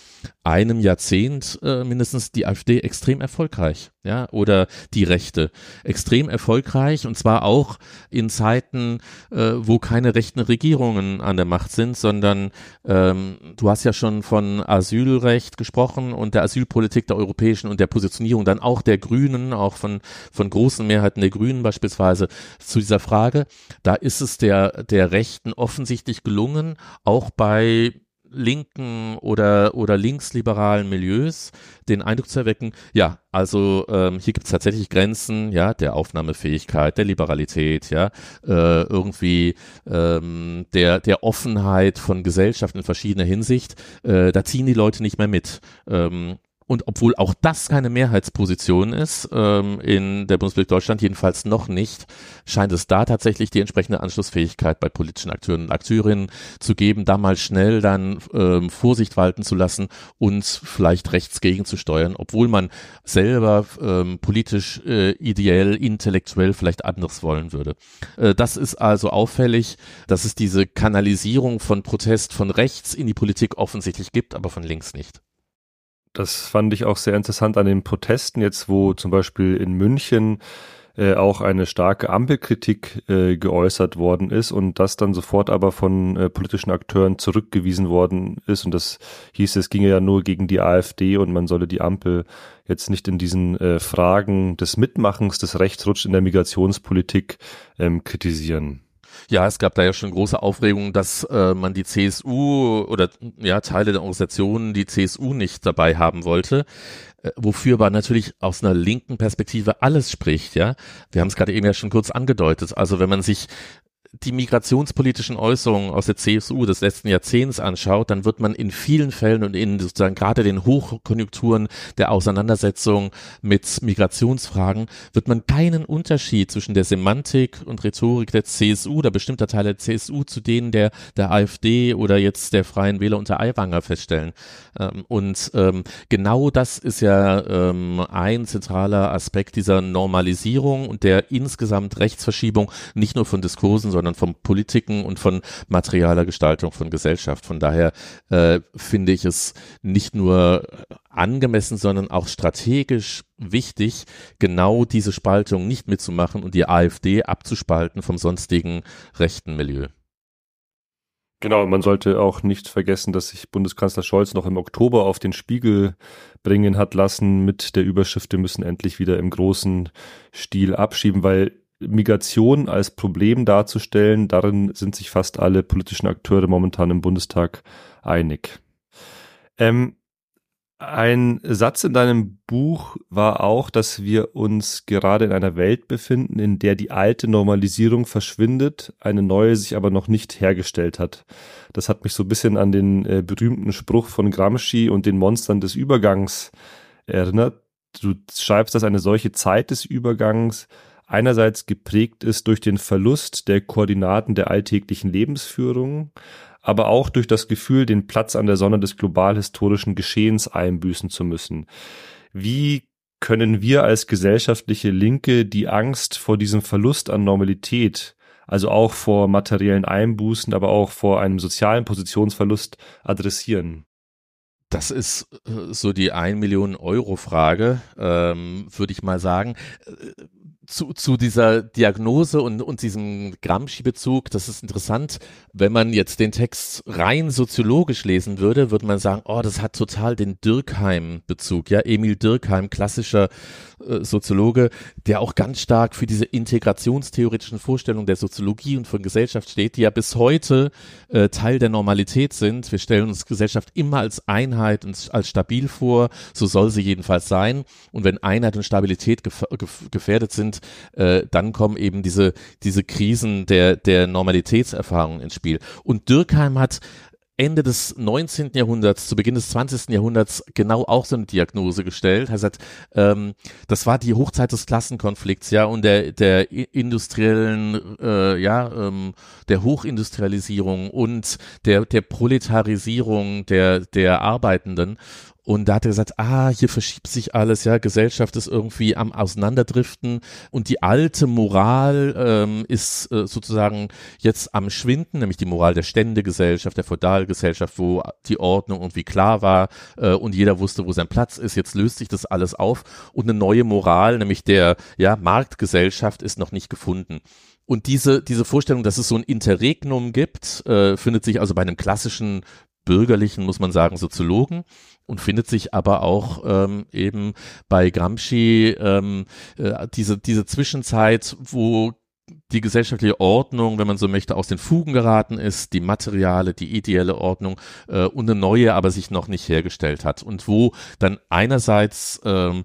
einem Jahrzehnt äh, mindestens die AfD extrem erfolgreich, ja, oder die Rechte extrem erfolgreich und zwar auch in Zeiten, äh, wo keine rechten Regierungen an der Macht sind, sondern ähm, du hast ja schon von Asylrecht gesprochen und der Asylpolitik der europäischen und der Positionierung dann auch der Grünen, auch von von großen Mehrheiten der Grünen beispielsweise zu dieser Frage. Da ist es der der Rechten offensichtlich gelungen, auch bei linken oder, oder linksliberalen Milieus den Eindruck zu erwecken, ja, also ähm, hier gibt es tatsächlich Grenzen, ja, der Aufnahmefähigkeit, der Liberalität, ja, äh, irgendwie ähm, der, der Offenheit von Gesellschaft in verschiedener Hinsicht, äh, da ziehen die Leute nicht mehr mit. Ähm, und obwohl auch das keine Mehrheitsposition ist, ähm, in der Bundesrepublik Deutschland jedenfalls noch nicht, scheint es da tatsächlich die entsprechende Anschlussfähigkeit bei politischen Akteuren und Akteurinnen zu geben, da mal schnell dann ähm, Vorsicht walten zu lassen und vielleicht rechts gegenzusteuern, obwohl man selber ähm, politisch, äh, ideell, intellektuell vielleicht anderes wollen würde. Äh, das ist also auffällig, dass es diese Kanalisierung von Protest von rechts in die Politik offensichtlich gibt, aber von links nicht. Das fand ich auch sehr interessant an den Protesten jetzt, wo zum Beispiel in München äh, auch eine starke Ampelkritik äh, geäußert worden ist und das dann sofort aber von äh, politischen Akteuren zurückgewiesen worden ist. Und das hieß, es ginge ja nur gegen die AfD und man solle die Ampel jetzt nicht in diesen äh, Fragen des Mitmachens, des Rechtsrutsch in der Migrationspolitik ähm, kritisieren. Ja, es gab da ja schon große Aufregung, dass äh, man die CSU oder ja Teile der Organisationen die CSU nicht dabei haben wollte, äh, wofür aber natürlich aus einer linken Perspektive alles spricht. Ja, wir haben es gerade eben ja schon kurz angedeutet. Also wenn man sich die migrationspolitischen Äußerungen aus der CSU des letzten Jahrzehnts anschaut, dann wird man in vielen Fällen und in sozusagen gerade den Hochkonjunkturen der Auseinandersetzung mit Migrationsfragen, wird man keinen Unterschied zwischen der Semantik und Rhetorik der CSU oder bestimmter Teile der CSU zu denen der, der AfD oder jetzt der Freien Wähler unter Aiwanger feststellen. Ähm, und ähm, genau das ist ja ähm, ein zentraler Aspekt dieser Normalisierung und der insgesamt Rechtsverschiebung, nicht nur von Diskursen, sondern von Politiken und von materialer Gestaltung von Gesellschaft. Von daher äh, finde ich es nicht nur angemessen, sondern auch strategisch wichtig, genau diese Spaltung nicht mitzumachen und die AfD abzuspalten vom sonstigen rechten Milieu. Genau, man sollte auch nicht vergessen, dass sich Bundeskanzler Scholz noch im Oktober auf den Spiegel bringen hat lassen mit der Überschrift, wir müssen endlich wieder im großen Stil abschieben, weil Migration als Problem darzustellen, darin sind sich fast alle politischen Akteure momentan im Bundestag einig. Ähm, ein Satz in deinem Buch war auch, dass wir uns gerade in einer Welt befinden, in der die alte Normalisierung verschwindet, eine neue sich aber noch nicht hergestellt hat. Das hat mich so ein bisschen an den äh, berühmten Spruch von Gramsci und den Monstern des Übergangs erinnert. Du schreibst, dass eine solche Zeit des Übergangs einerseits geprägt ist durch den Verlust der Koordinaten der alltäglichen Lebensführung, aber auch durch das Gefühl, den Platz an der Sonne des global historischen Geschehens einbüßen zu müssen. Wie können wir als gesellschaftliche Linke die Angst vor diesem Verlust an Normalität, also auch vor materiellen Einbußen, aber auch vor einem sozialen Positionsverlust adressieren? Das ist äh, so die ein Million Euro Frage, ähm, würde ich mal sagen. Zu, zu dieser Diagnose und, und diesem Gramsci-Bezug, das ist interessant. Wenn man jetzt den Text rein soziologisch lesen würde, würde man sagen, oh, das hat total den Dürkheim-Bezug. Ja, Emil Dürkheim, klassischer äh, Soziologe, der auch ganz stark für diese integrationstheoretischen Vorstellungen der Soziologie und von Gesellschaft steht, die ja bis heute äh, Teil der Normalität sind. Wir stellen uns Gesellschaft immer als Einheit und als stabil vor. So soll sie jedenfalls sein. Und wenn Einheit und Stabilität gef gefährdet sind, äh, dann kommen eben diese, diese Krisen der, der Normalitätserfahrung ins Spiel. Und Dürkheim hat Ende des 19. Jahrhunderts, zu Beginn des 20. Jahrhunderts genau auch so eine Diagnose gestellt. Er sagt, ähm, das war die Hochzeit des Klassenkonflikts, ja, und der, der industriellen, äh, ja, ähm, der Hochindustrialisierung und der, der Proletarisierung der, der Arbeitenden. Und da hat er gesagt, ah, hier verschiebt sich alles, ja, Gesellschaft ist irgendwie am Auseinanderdriften und die alte Moral ähm, ist äh, sozusagen jetzt am Schwinden, nämlich die Moral der Ständegesellschaft, der Feudalgesellschaft, wo die Ordnung irgendwie klar war äh, und jeder wusste, wo sein Platz ist. Jetzt löst sich das alles auf und eine neue Moral, nämlich der ja, Marktgesellschaft, ist noch nicht gefunden. Und diese, diese Vorstellung, dass es so ein Interregnum gibt, äh, findet sich also bei einem klassischen bürgerlichen, muss man sagen, Soziologen und findet sich aber auch ähm, eben bei Gramsci ähm, äh, diese, diese Zwischenzeit, wo die gesellschaftliche Ordnung, wenn man so möchte, aus den Fugen geraten ist, die materiale, die ideelle Ordnung äh, und eine neue aber sich noch nicht hergestellt hat und wo dann einerseits ähm,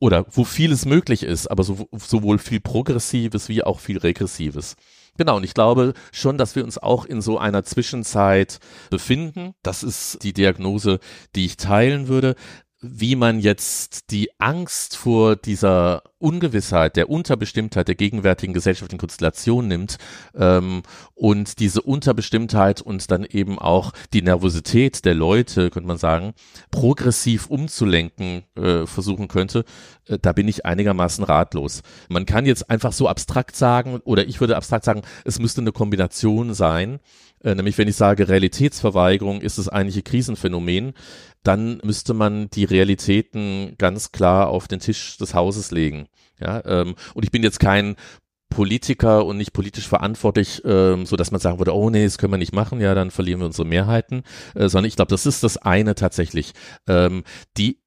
oder wo vieles möglich ist, aber so, sowohl viel Progressives wie auch viel Regressives. Genau, und ich glaube schon, dass wir uns auch in so einer Zwischenzeit befinden. Das ist die Diagnose, die ich teilen würde wie man jetzt die Angst vor dieser Ungewissheit, der Unterbestimmtheit der gegenwärtigen gesellschaftlichen Konstellation nimmt ähm, und diese Unterbestimmtheit und dann eben auch die Nervosität der Leute, könnte man sagen, progressiv umzulenken äh, versuchen könnte, äh, da bin ich einigermaßen ratlos. Man kann jetzt einfach so abstrakt sagen, oder ich würde abstrakt sagen, es müsste eine Kombination sein, äh, nämlich wenn ich sage Realitätsverweigerung ist das eigentliche Krisenphänomen, dann müsste man die Realitäten ganz klar auf den Tisch des Hauses legen. Ja, ähm, und ich bin jetzt kein Politiker und nicht politisch verantwortlich, ähm, so dass man sagen würde, oh nee, das können wir nicht machen, ja, dann verlieren wir unsere Mehrheiten, äh, sondern ich glaube, das ist das eine tatsächlich. Ähm, die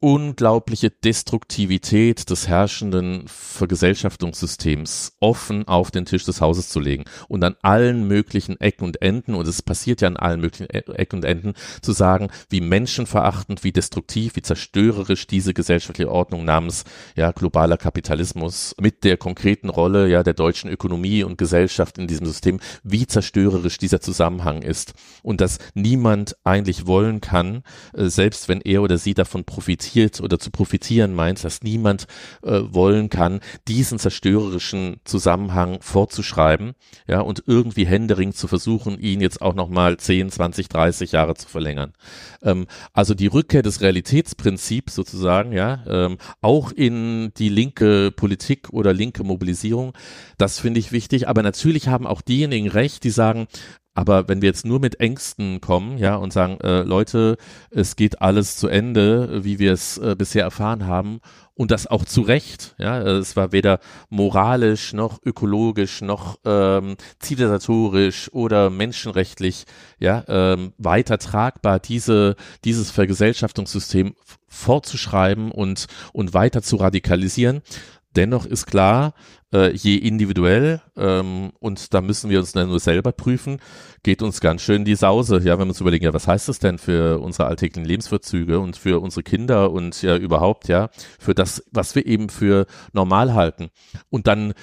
unglaubliche Destruktivität des herrschenden Vergesellschaftungssystems offen auf den Tisch des Hauses zu legen und an allen möglichen Ecken und Enden, und es passiert ja an allen möglichen e-, Ecken und Enden, zu sagen, wie menschenverachtend, wie destruktiv, wie zerstörerisch diese gesellschaftliche Ordnung namens ja, globaler Kapitalismus mit der konkreten Rolle ja, der deutschen Ökonomie und Gesellschaft in diesem System, wie zerstörerisch dieser Zusammenhang ist. Und dass niemand eigentlich wollen kann, äh, selbst wenn er oder sie davon profitiert, profitiert oder zu profitieren meint, dass niemand äh, wollen kann, diesen zerstörerischen Zusammenhang vorzuschreiben, ja, und irgendwie händering zu versuchen, ihn jetzt auch nochmal 10, 20, 30 Jahre zu verlängern. Ähm, also die Rückkehr des Realitätsprinzips sozusagen, ja, ähm, auch in die linke Politik oder linke Mobilisierung, das finde ich wichtig. Aber natürlich haben auch diejenigen recht, die sagen, aber wenn wir jetzt nur mit Ängsten kommen, ja, und sagen, äh, Leute, es geht alles zu Ende, wie wir es äh, bisher erfahren haben, und das auch zu Recht, ja, es war weder moralisch noch ökologisch noch ähm, zivilisatorisch oder menschenrechtlich, ja, ähm, weiter tragbar, diese, dieses Vergesellschaftungssystem fortzuschreiben und, und weiter zu radikalisieren. Dennoch ist klar, äh, je individuell, ähm, und da müssen wir uns dann nur selber prüfen, geht uns ganz schön die Sause. Ja, wenn wir uns überlegen, ja, was heißt das denn für unsere alltäglichen Lebensverzüge und für unsere Kinder und ja überhaupt, ja, für das, was wir eben für normal halten. Und dann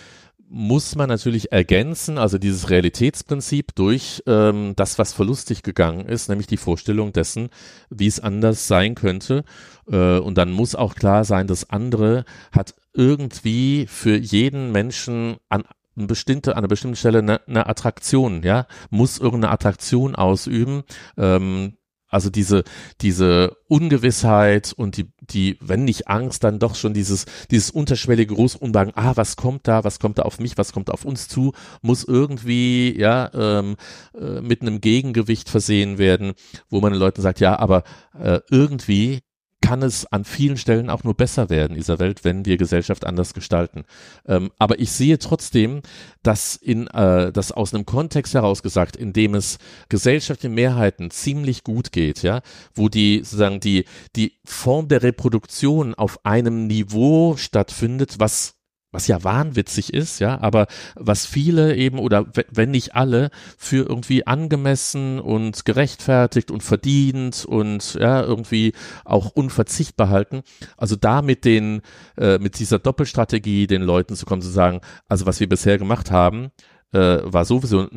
muss man natürlich ergänzen, also dieses Realitätsprinzip durch ähm, das, was verlustig gegangen ist, nämlich die Vorstellung dessen, wie es anders sein könnte. Äh, und dann muss auch klar sein, das andere hat irgendwie für jeden Menschen an bestimmte, an einer bestimmten Stelle eine, eine Attraktion, ja, muss irgendeine Attraktion ausüben. Ähm, also diese, diese Ungewissheit und die, die, wenn nicht Angst, dann doch schon dieses, dieses unterschwellige Großunbehagen, ah, was kommt da, was kommt da auf mich, was kommt auf uns zu, muss irgendwie, ja, ähm, äh, mit einem Gegengewicht versehen werden, wo man den Leuten sagt, ja, aber äh, irgendwie kann es an vielen Stellen auch nur besser werden in dieser Welt, wenn wir Gesellschaft anders gestalten. Ähm, aber ich sehe trotzdem, dass in äh, das aus einem Kontext heraus gesagt, in dem es gesellschaftlichen Mehrheiten ziemlich gut geht, ja, wo die sozusagen die die Form der Reproduktion auf einem Niveau stattfindet, was was ja wahnwitzig ist, ja, aber was viele eben oder wenn nicht alle für irgendwie angemessen und gerechtfertigt und verdient und ja irgendwie auch unverzichtbar halten. Also da mit den äh, mit dieser Doppelstrategie den Leuten zu kommen zu sagen, also was wir bisher gemacht haben, äh, war sowieso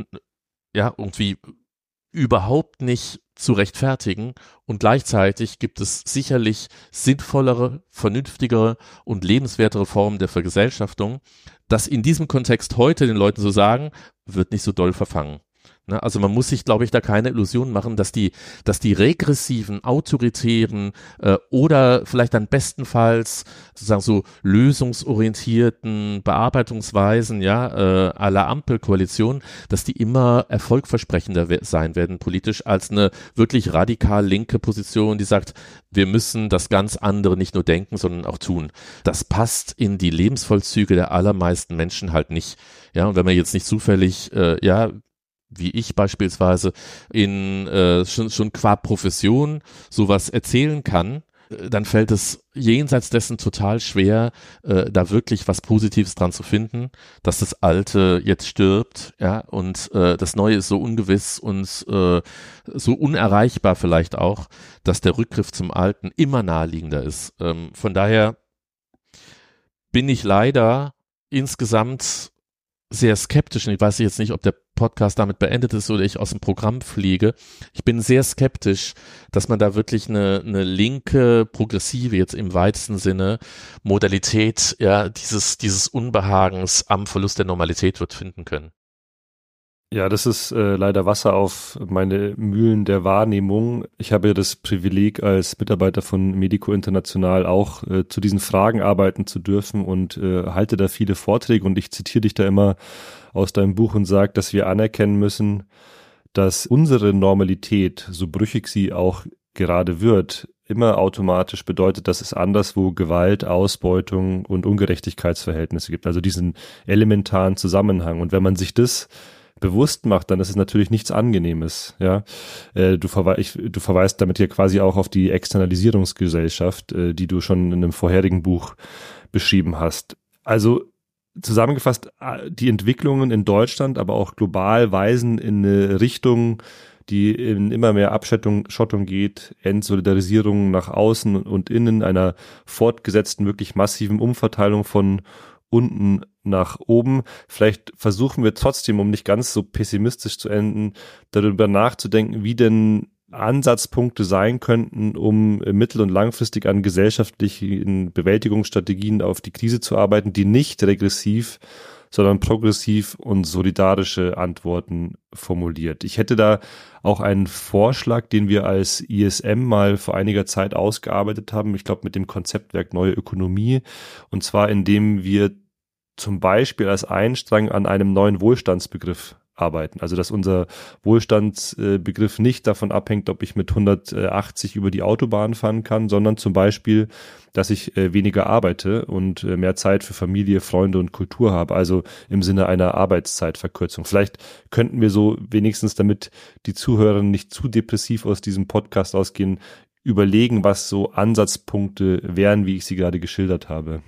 ja irgendwie überhaupt nicht zu rechtfertigen und gleichzeitig gibt es sicherlich sinnvollere, vernünftigere und lebenswertere Formen der Vergesellschaftung. Das in diesem Kontext heute den Leuten zu sagen, wird nicht so doll verfangen. Ne? Also man muss sich, glaube ich, da keine Illusion machen, dass die, dass die regressiven, autoritären äh, oder vielleicht dann bestenfalls sozusagen so lösungsorientierten Bearbeitungsweisen, ja, äh, aller Ampelkoalition, dass die immer erfolgversprechender sein werden politisch als eine wirklich radikal linke Position, die sagt, wir müssen das ganz andere nicht nur denken, sondern auch tun. Das passt in die Lebensvollzüge der allermeisten Menschen halt nicht. Ja, und wenn man jetzt nicht zufällig, äh, ja, wie ich beispielsweise in äh, schon, schon qua Profession sowas erzählen kann, äh, dann fällt es jenseits dessen total schwer, äh, da wirklich was Positives dran zu finden, dass das Alte jetzt stirbt, ja, und äh, das Neue ist so ungewiss und äh, so unerreichbar vielleicht auch, dass der Rückgriff zum Alten immer naheliegender ist. Ähm, von daher bin ich leider insgesamt sehr skeptisch und ich weiß jetzt nicht, ob der Podcast damit beendet ist oder ich aus dem Programm fliege. Ich bin sehr skeptisch, dass man da wirklich eine, eine linke, progressive, jetzt im weitesten Sinne, Modalität, ja, dieses, dieses Unbehagens am Verlust der Normalität wird finden können. Ja, das ist äh, leider Wasser auf meine Mühlen der Wahrnehmung. Ich habe ja das Privileg, als Mitarbeiter von Medico International auch äh, zu diesen Fragen arbeiten zu dürfen und äh, halte da viele Vorträge und ich zitiere dich da immer aus deinem Buch und sage, dass wir anerkennen müssen, dass unsere Normalität, so brüchig sie auch gerade wird, immer automatisch bedeutet, dass es anderswo Gewalt, Ausbeutung und Ungerechtigkeitsverhältnisse gibt. Also diesen elementaren Zusammenhang. Und wenn man sich das bewusst macht, dann ist es natürlich nichts Angenehmes. Ja, äh, du, verwe ich, du verweist damit hier quasi auch auf die Externalisierungsgesellschaft, äh, die du schon in einem vorherigen Buch beschrieben hast. Also zusammengefasst, äh, die Entwicklungen in Deutschland, aber auch global weisen in eine Richtung, die in immer mehr Abschottung Schottung geht, Entsolidarisierung nach außen und innen, einer fortgesetzten, wirklich massiven Umverteilung von unten nach oben. Vielleicht versuchen wir trotzdem, um nicht ganz so pessimistisch zu enden, darüber nachzudenken, wie denn Ansatzpunkte sein könnten, um mittel- und langfristig an gesellschaftlichen Bewältigungsstrategien auf die Krise zu arbeiten, die nicht regressiv, sondern progressiv und solidarische Antworten formuliert. Ich hätte da auch einen Vorschlag, den wir als ISM mal vor einiger Zeit ausgearbeitet haben. Ich glaube, mit dem Konzeptwerk Neue Ökonomie. Und zwar, indem wir zum Beispiel als Einstrang an einem neuen Wohlstandsbegriff arbeiten. Also dass unser Wohlstandsbegriff nicht davon abhängt, ob ich mit 180 über die Autobahn fahren kann, sondern zum Beispiel, dass ich äh, weniger arbeite und äh, mehr Zeit für Familie, Freunde und Kultur habe. Also im Sinne einer Arbeitszeitverkürzung. Vielleicht könnten wir so wenigstens, damit die Zuhörer nicht zu depressiv aus diesem Podcast ausgehen, überlegen, was so Ansatzpunkte wären, wie ich sie gerade geschildert habe.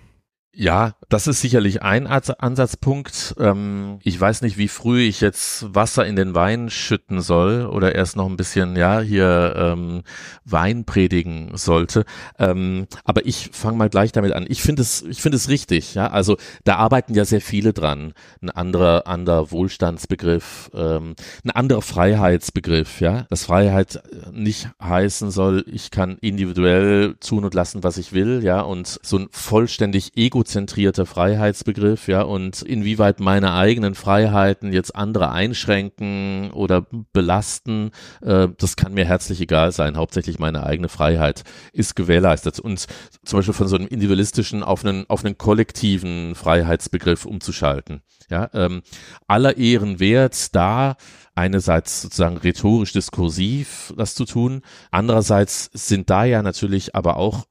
Ja, das ist sicherlich ein Ansatzpunkt. Ähm, ich weiß nicht, wie früh ich jetzt Wasser in den Wein schütten soll oder erst noch ein bisschen, ja, hier ähm, Wein predigen sollte. Ähm, aber ich fange mal gleich damit an. Ich finde es, ich finde es richtig. Ja, also da arbeiten ja sehr viele dran. Ein anderer, anderer Wohlstandsbegriff, ähm, ein anderer Freiheitsbegriff. Ja, dass Freiheit nicht heißen soll, ich kann individuell tun und lassen, was ich will. Ja, und so ein vollständig ego egozentrierter Freiheitsbegriff, ja, und inwieweit meine eigenen Freiheiten jetzt andere einschränken oder belasten, äh, das kann mir herzlich egal sein. Hauptsächlich meine eigene Freiheit ist gewährleistet. Und zum Beispiel von so einem individualistischen auf einen, auf einen kollektiven Freiheitsbegriff umzuschalten. Ja, ähm, aller Ehren wert, da einerseits sozusagen rhetorisch diskursiv das zu tun, andererseits sind da ja natürlich aber auch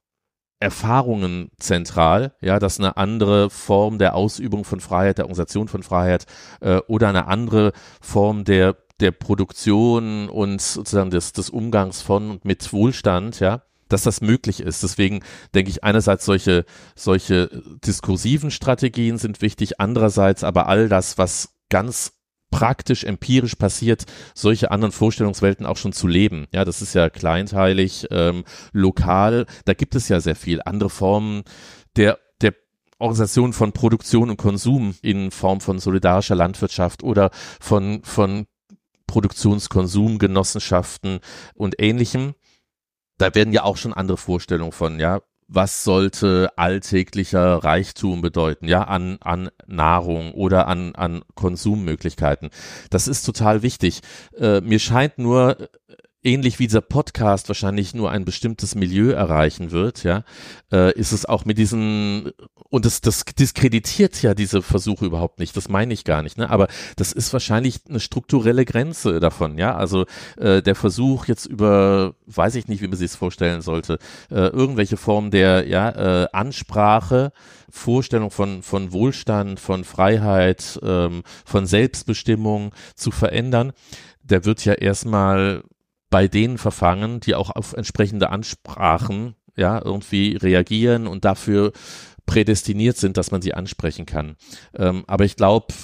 Erfahrungen zentral, ja, dass eine andere Form der Ausübung von Freiheit, der Organisation von Freiheit äh, oder eine andere Form der der Produktion und sozusagen des, des Umgangs von und mit Wohlstand, ja, dass das möglich ist. Deswegen denke ich einerseits solche, solche diskursiven Strategien sind wichtig, andererseits aber all das, was ganz praktisch, empirisch passiert, solche anderen Vorstellungswelten auch schon zu leben. Ja, das ist ja kleinteilig, ähm, lokal. Da gibt es ja sehr viel andere Formen der Organisation von Produktion und Konsum in Form von solidarischer Landwirtschaft oder von von Produktionskonsumgenossenschaften und ähnlichem. Da werden ja auch schon andere Vorstellungen von, ja, was sollte alltäglicher Reichtum bedeuten, ja, an, an Nahrung oder an, an Konsummöglichkeiten. Das ist total wichtig. Äh, mir scheint nur, ähnlich wie dieser Podcast wahrscheinlich nur ein bestimmtes Milieu erreichen wird, ja, äh, ist es auch mit diesen und das, das diskreditiert ja diese Versuche überhaupt nicht. Das meine ich gar nicht, ne? Aber das ist wahrscheinlich eine strukturelle Grenze davon, ja. Also äh, der Versuch jetzt über, weiß ich nicht, wie man sich es vorstellen sollte, äh, irgendwelche Formen der ja äh, Ansprache, Vorstellung von von Wohlstand, von Freiheit, ähm, von Selbstbestimmung zu verändern der wird ja erstmal bei denen verfangen, die auch auf entsprechende Ansprachen ja irgendwie reagieren und dafür prädestiniert sind, dass man sie ansprechen kann. Ähm, aber ich glaube,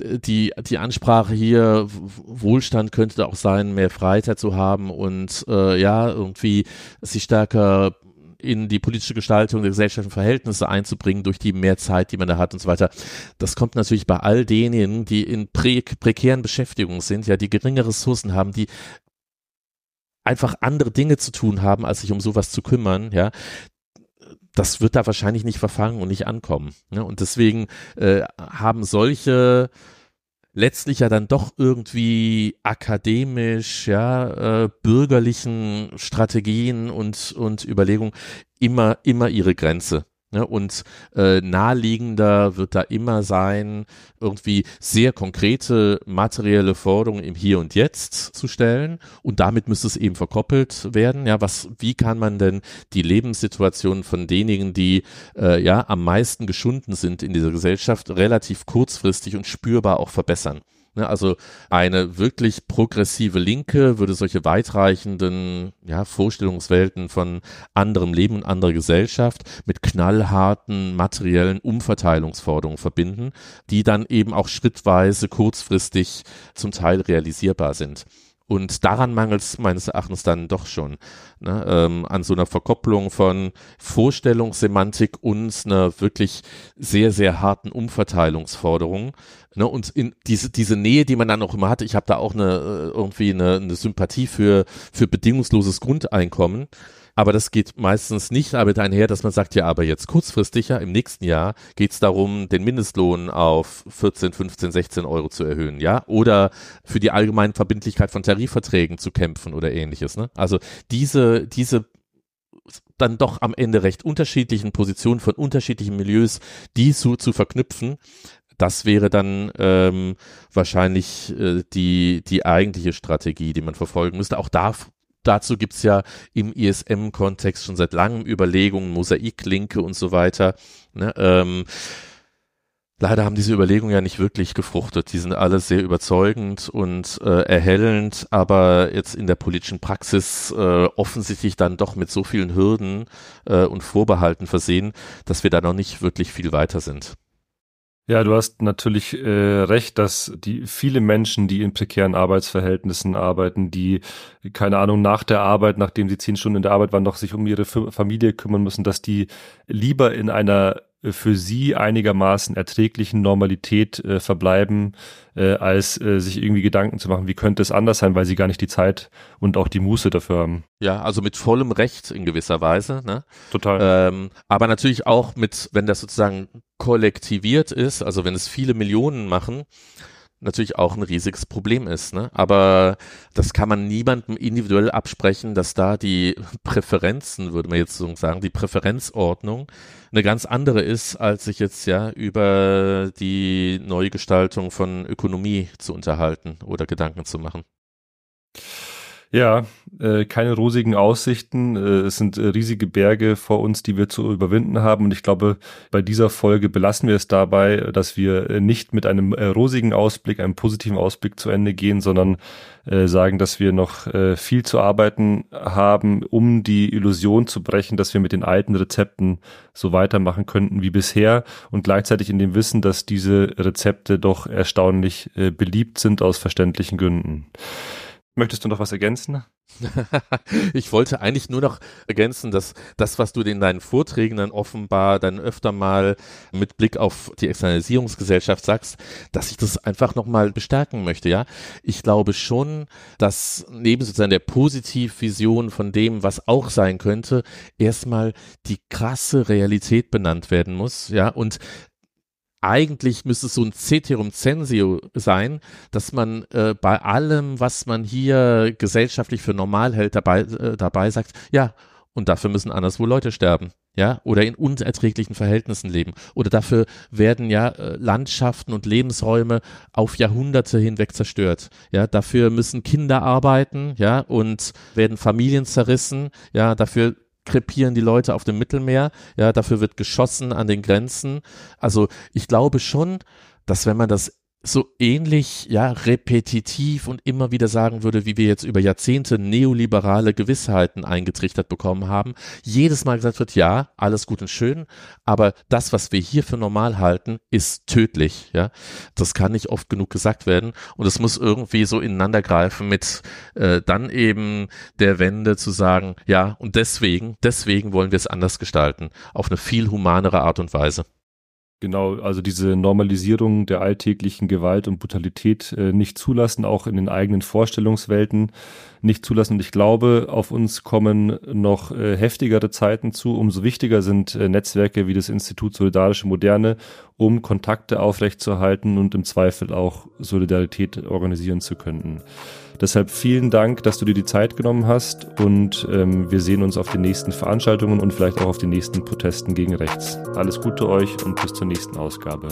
die, die Ansprache hier, Wohlstand könnte auch sein, mehr Freiheit zu haben und äh, ja, irgendwie sich stärker in die politische Gestaltung der gesellschaftlichen Verhältnisse einzubringen durch die mehr Zeit, die man da hat und so weiter. Das kommt natürlich bei all denjenigen, die in prä prekären Beschäftigungen sind, ja, die geringe Ressourcen haben, die einfach andere Dinge zu tun haben, als sich um sowas zu kümmern, ja, das wird da wahrscheinlich nicht verfangen und nicht ankommen. Ne? Und deswegen äh, haben solche letztlich ja dann doch irgendwie akademisch, ja, äh, bürgerlichen Strategien und, und Überlegungen immer, immer ihre Grenze. Ne, und äh, naheliegender wird da immer sein, irgendwie sehr konkrete materielle Forderungen im Hier und Jetzt zu stellen. Und damit müsste es eben verkoppelt werden. Ja, was, wie kann man denn die Lebenssituation von denjenigen, die äh, ja am meisten geschunden sind in dieser Gesellschaft, relativ kurzfristig und spürbar auch verbessern? Ne, also eine wirklich progressive Linke würde solche weitreichenden ja, Vorstellungswelten von anderem Leben und anderer Gesellschaft mit knallharten materiellen Umverteilungsforderungen verbinden, die dann eben auch schrittweise kurzfristig zum Teil realisierbar sind. Und daran mangelt es meines Erachtens dann doch schon. Ne? Ähm, an so einer Verkopplung von Vorstellungssemantik und einer wirklich sehr, sehr harten Umverteilungsforderung. Ne? Und in diese, diese Nähe, die man dann auch immer hat, ich habe da auch eine äh, irgendwie eine, eine Sympathie für, für bedingungsloses Grundeinkommen. Aber das geht meistens nicht damit einher, dass man sagt, ja, aber jetzt kurzfristig, ja, im nächsten Jahr geht es darum, den Mindestlohn auf 14, 15, 16 Euro zu erhöhen, ja, oder für die allgemeine Verbindlichkeit von Tarifverträgen zu kämpfen oder ähnliches. Ne? Also diese, diese dann doch am Ende recht unterschiedlichen Positionen von unterschiedlichen Milieus, die so zu verknüpfen, das wäre dann ähm, wahrscheinlich äh, die, die eigentliche Strategie, die man verfolgen müsste. Auch da dazu gibt's ja im ISM-Kontext schon seit langem Überlegungen, Mosaiklinke und so weiter. Ne? Ähm, Leider haben diese Überlegungen ja nicht wirklich gefruchtet. Die sind alle sehr überzeugend und äh, erhellend, aber jetzt in der politischen Praxis äh, offensichtlich dann doch mit so vielen Hürden äh, und Vorbehalten versehen, dass wir da noch nicht wirklich viel weiter sind. Ja, du hast natürlich äh, recht, dass die viele Menschen, die in prekären Arbeitsverhältnissen arbeiten, die keine Ahnung nach der Arbeit, nachdem sie zehn Stunden in der Arbeit waren, noch sich um ihre Familie kümmern müssen, dass die lieber in einer für sie einigermaßen erträglichen Normalität äh, verbleiben, äh, als äh, sich irgendwie Gedanken zu machen, wie könnte es anders sein, weil sie gar nicht die Zeit und auch die Muße dafür haben. Ja, also mit vollem Recht in gewisser Weise. Ne? Total. Ähm, aber natürlich auch mit, wenn das sozusagen kollektiviert ist, also wenn es viele Millionen machen, natürlich auch ein riesiges Problem ist. Ne? Aber das kann man niemandem individuell absprechen, dass da die Präferenzen, würde man jetzt so sagen, die Präferenzordnung eine ganz andere ist, als sich jetzt ja über die Neugestaltung von Ökonomie zu unterhalten oder Gedanken zu machen. Ja, äh, keine rosigen Aussichten. Äh, es sind äh, riesige Berge vor uns, die wir zu überwinden haben. Und ich glaube, bei dieser Folge belassen wir es dabei, dass wir äh, nicht mit einem äh, rosigen Ausblick, einem positiven Ausblick zu Ende gehen, sondern äh, sagen, dass wir noch viel zu arbeiten haben, um die Illusion zu brechen, dass wir mit den alten Rezepten so weitermachen könnten wie bisher und gleichzeitig in dem Wissen, dass diese Rezepte doch erstaunlich beliebt sind aus verständlichen Gründen. Möchtest du noch was ergänzen? [LAUGHS] ich wollte eigentlich nur noch ergänzen, dass das, was du in deinen Vorträgen dann offenbar dann öfter mal mit Blick auf die Externalisierungsgesellschaft sagst, dass ich das einfach nochmal bestärken möchte, ja. Ich glaube schon, dass neben sozusagen der Positivvision von dem, was auch sein könnte, erstmal die krasse Realität benannt werden muss, ja. Und eigentlich müsste es so ein Ceterum censio sein, dass man äh, bei allem, was man hier gesellschaftlich für normal hält, dabei, äh, dabei sagt, ja, und dafür müssen anderswo Leute sterben, ja, oder in unerträglichen Verhältnissen leben. Oder dafür werden ja äh, Landschaften und Lebensräume auf Jahrhunderte hinweg zerstört. Ja, dafür müssen Kinder arbeiten, ja, und werden Familien zerrissen, ja, dafür krepieren die Leute auf dem Mittelmeer, ja, dafür wird geschossen an den Grenzen. Also ich glaube schon, dass wenn man das so ähnlich, ja, repetitiv und immer wieder sagen würde, wie wir jetzt über Jahrzehnte neoliberale Gewissheiten eingetrichtert bekommen haben, jedes Mal gesagt wird, ja, alles gut und schön, aber das, was wir hier für normal halten, ist tödlich, ja. Das kann nicht oft genug gesagt werden und es muss irgendwie so ineinander greifen mit äh, dann eben der Wende zu sagen, ja, und deswegen, deswegen wollen wir es anders gestalten, auf eine viel humanere Art und Weise. Genau, also diese Normalisierung der alltäglichen Gewalt und Brutalität äh, nicht zulassen, auch in den eigenen Vorstellungswelten nicht zulassen. Und ich glaube, auf uns kommen noch äh, heftigere Zeiten zu. Umso wichtiger sind äh, Netzwerke wie das Institut Solidarische Moderne, um Kontakte aufrechtzuerhalten und im Zweifel auch Solidarität organisieren zu können. Deshalb vielen Dank, dass du dir die Zeit genommen hast und ähm, wir sehen uns auf den nächsten Veranstaltungen und vielleicht auch auf den nächsten Protesten gegen rechts. Alles Gute euch und bis zur nächsten Ausgabe.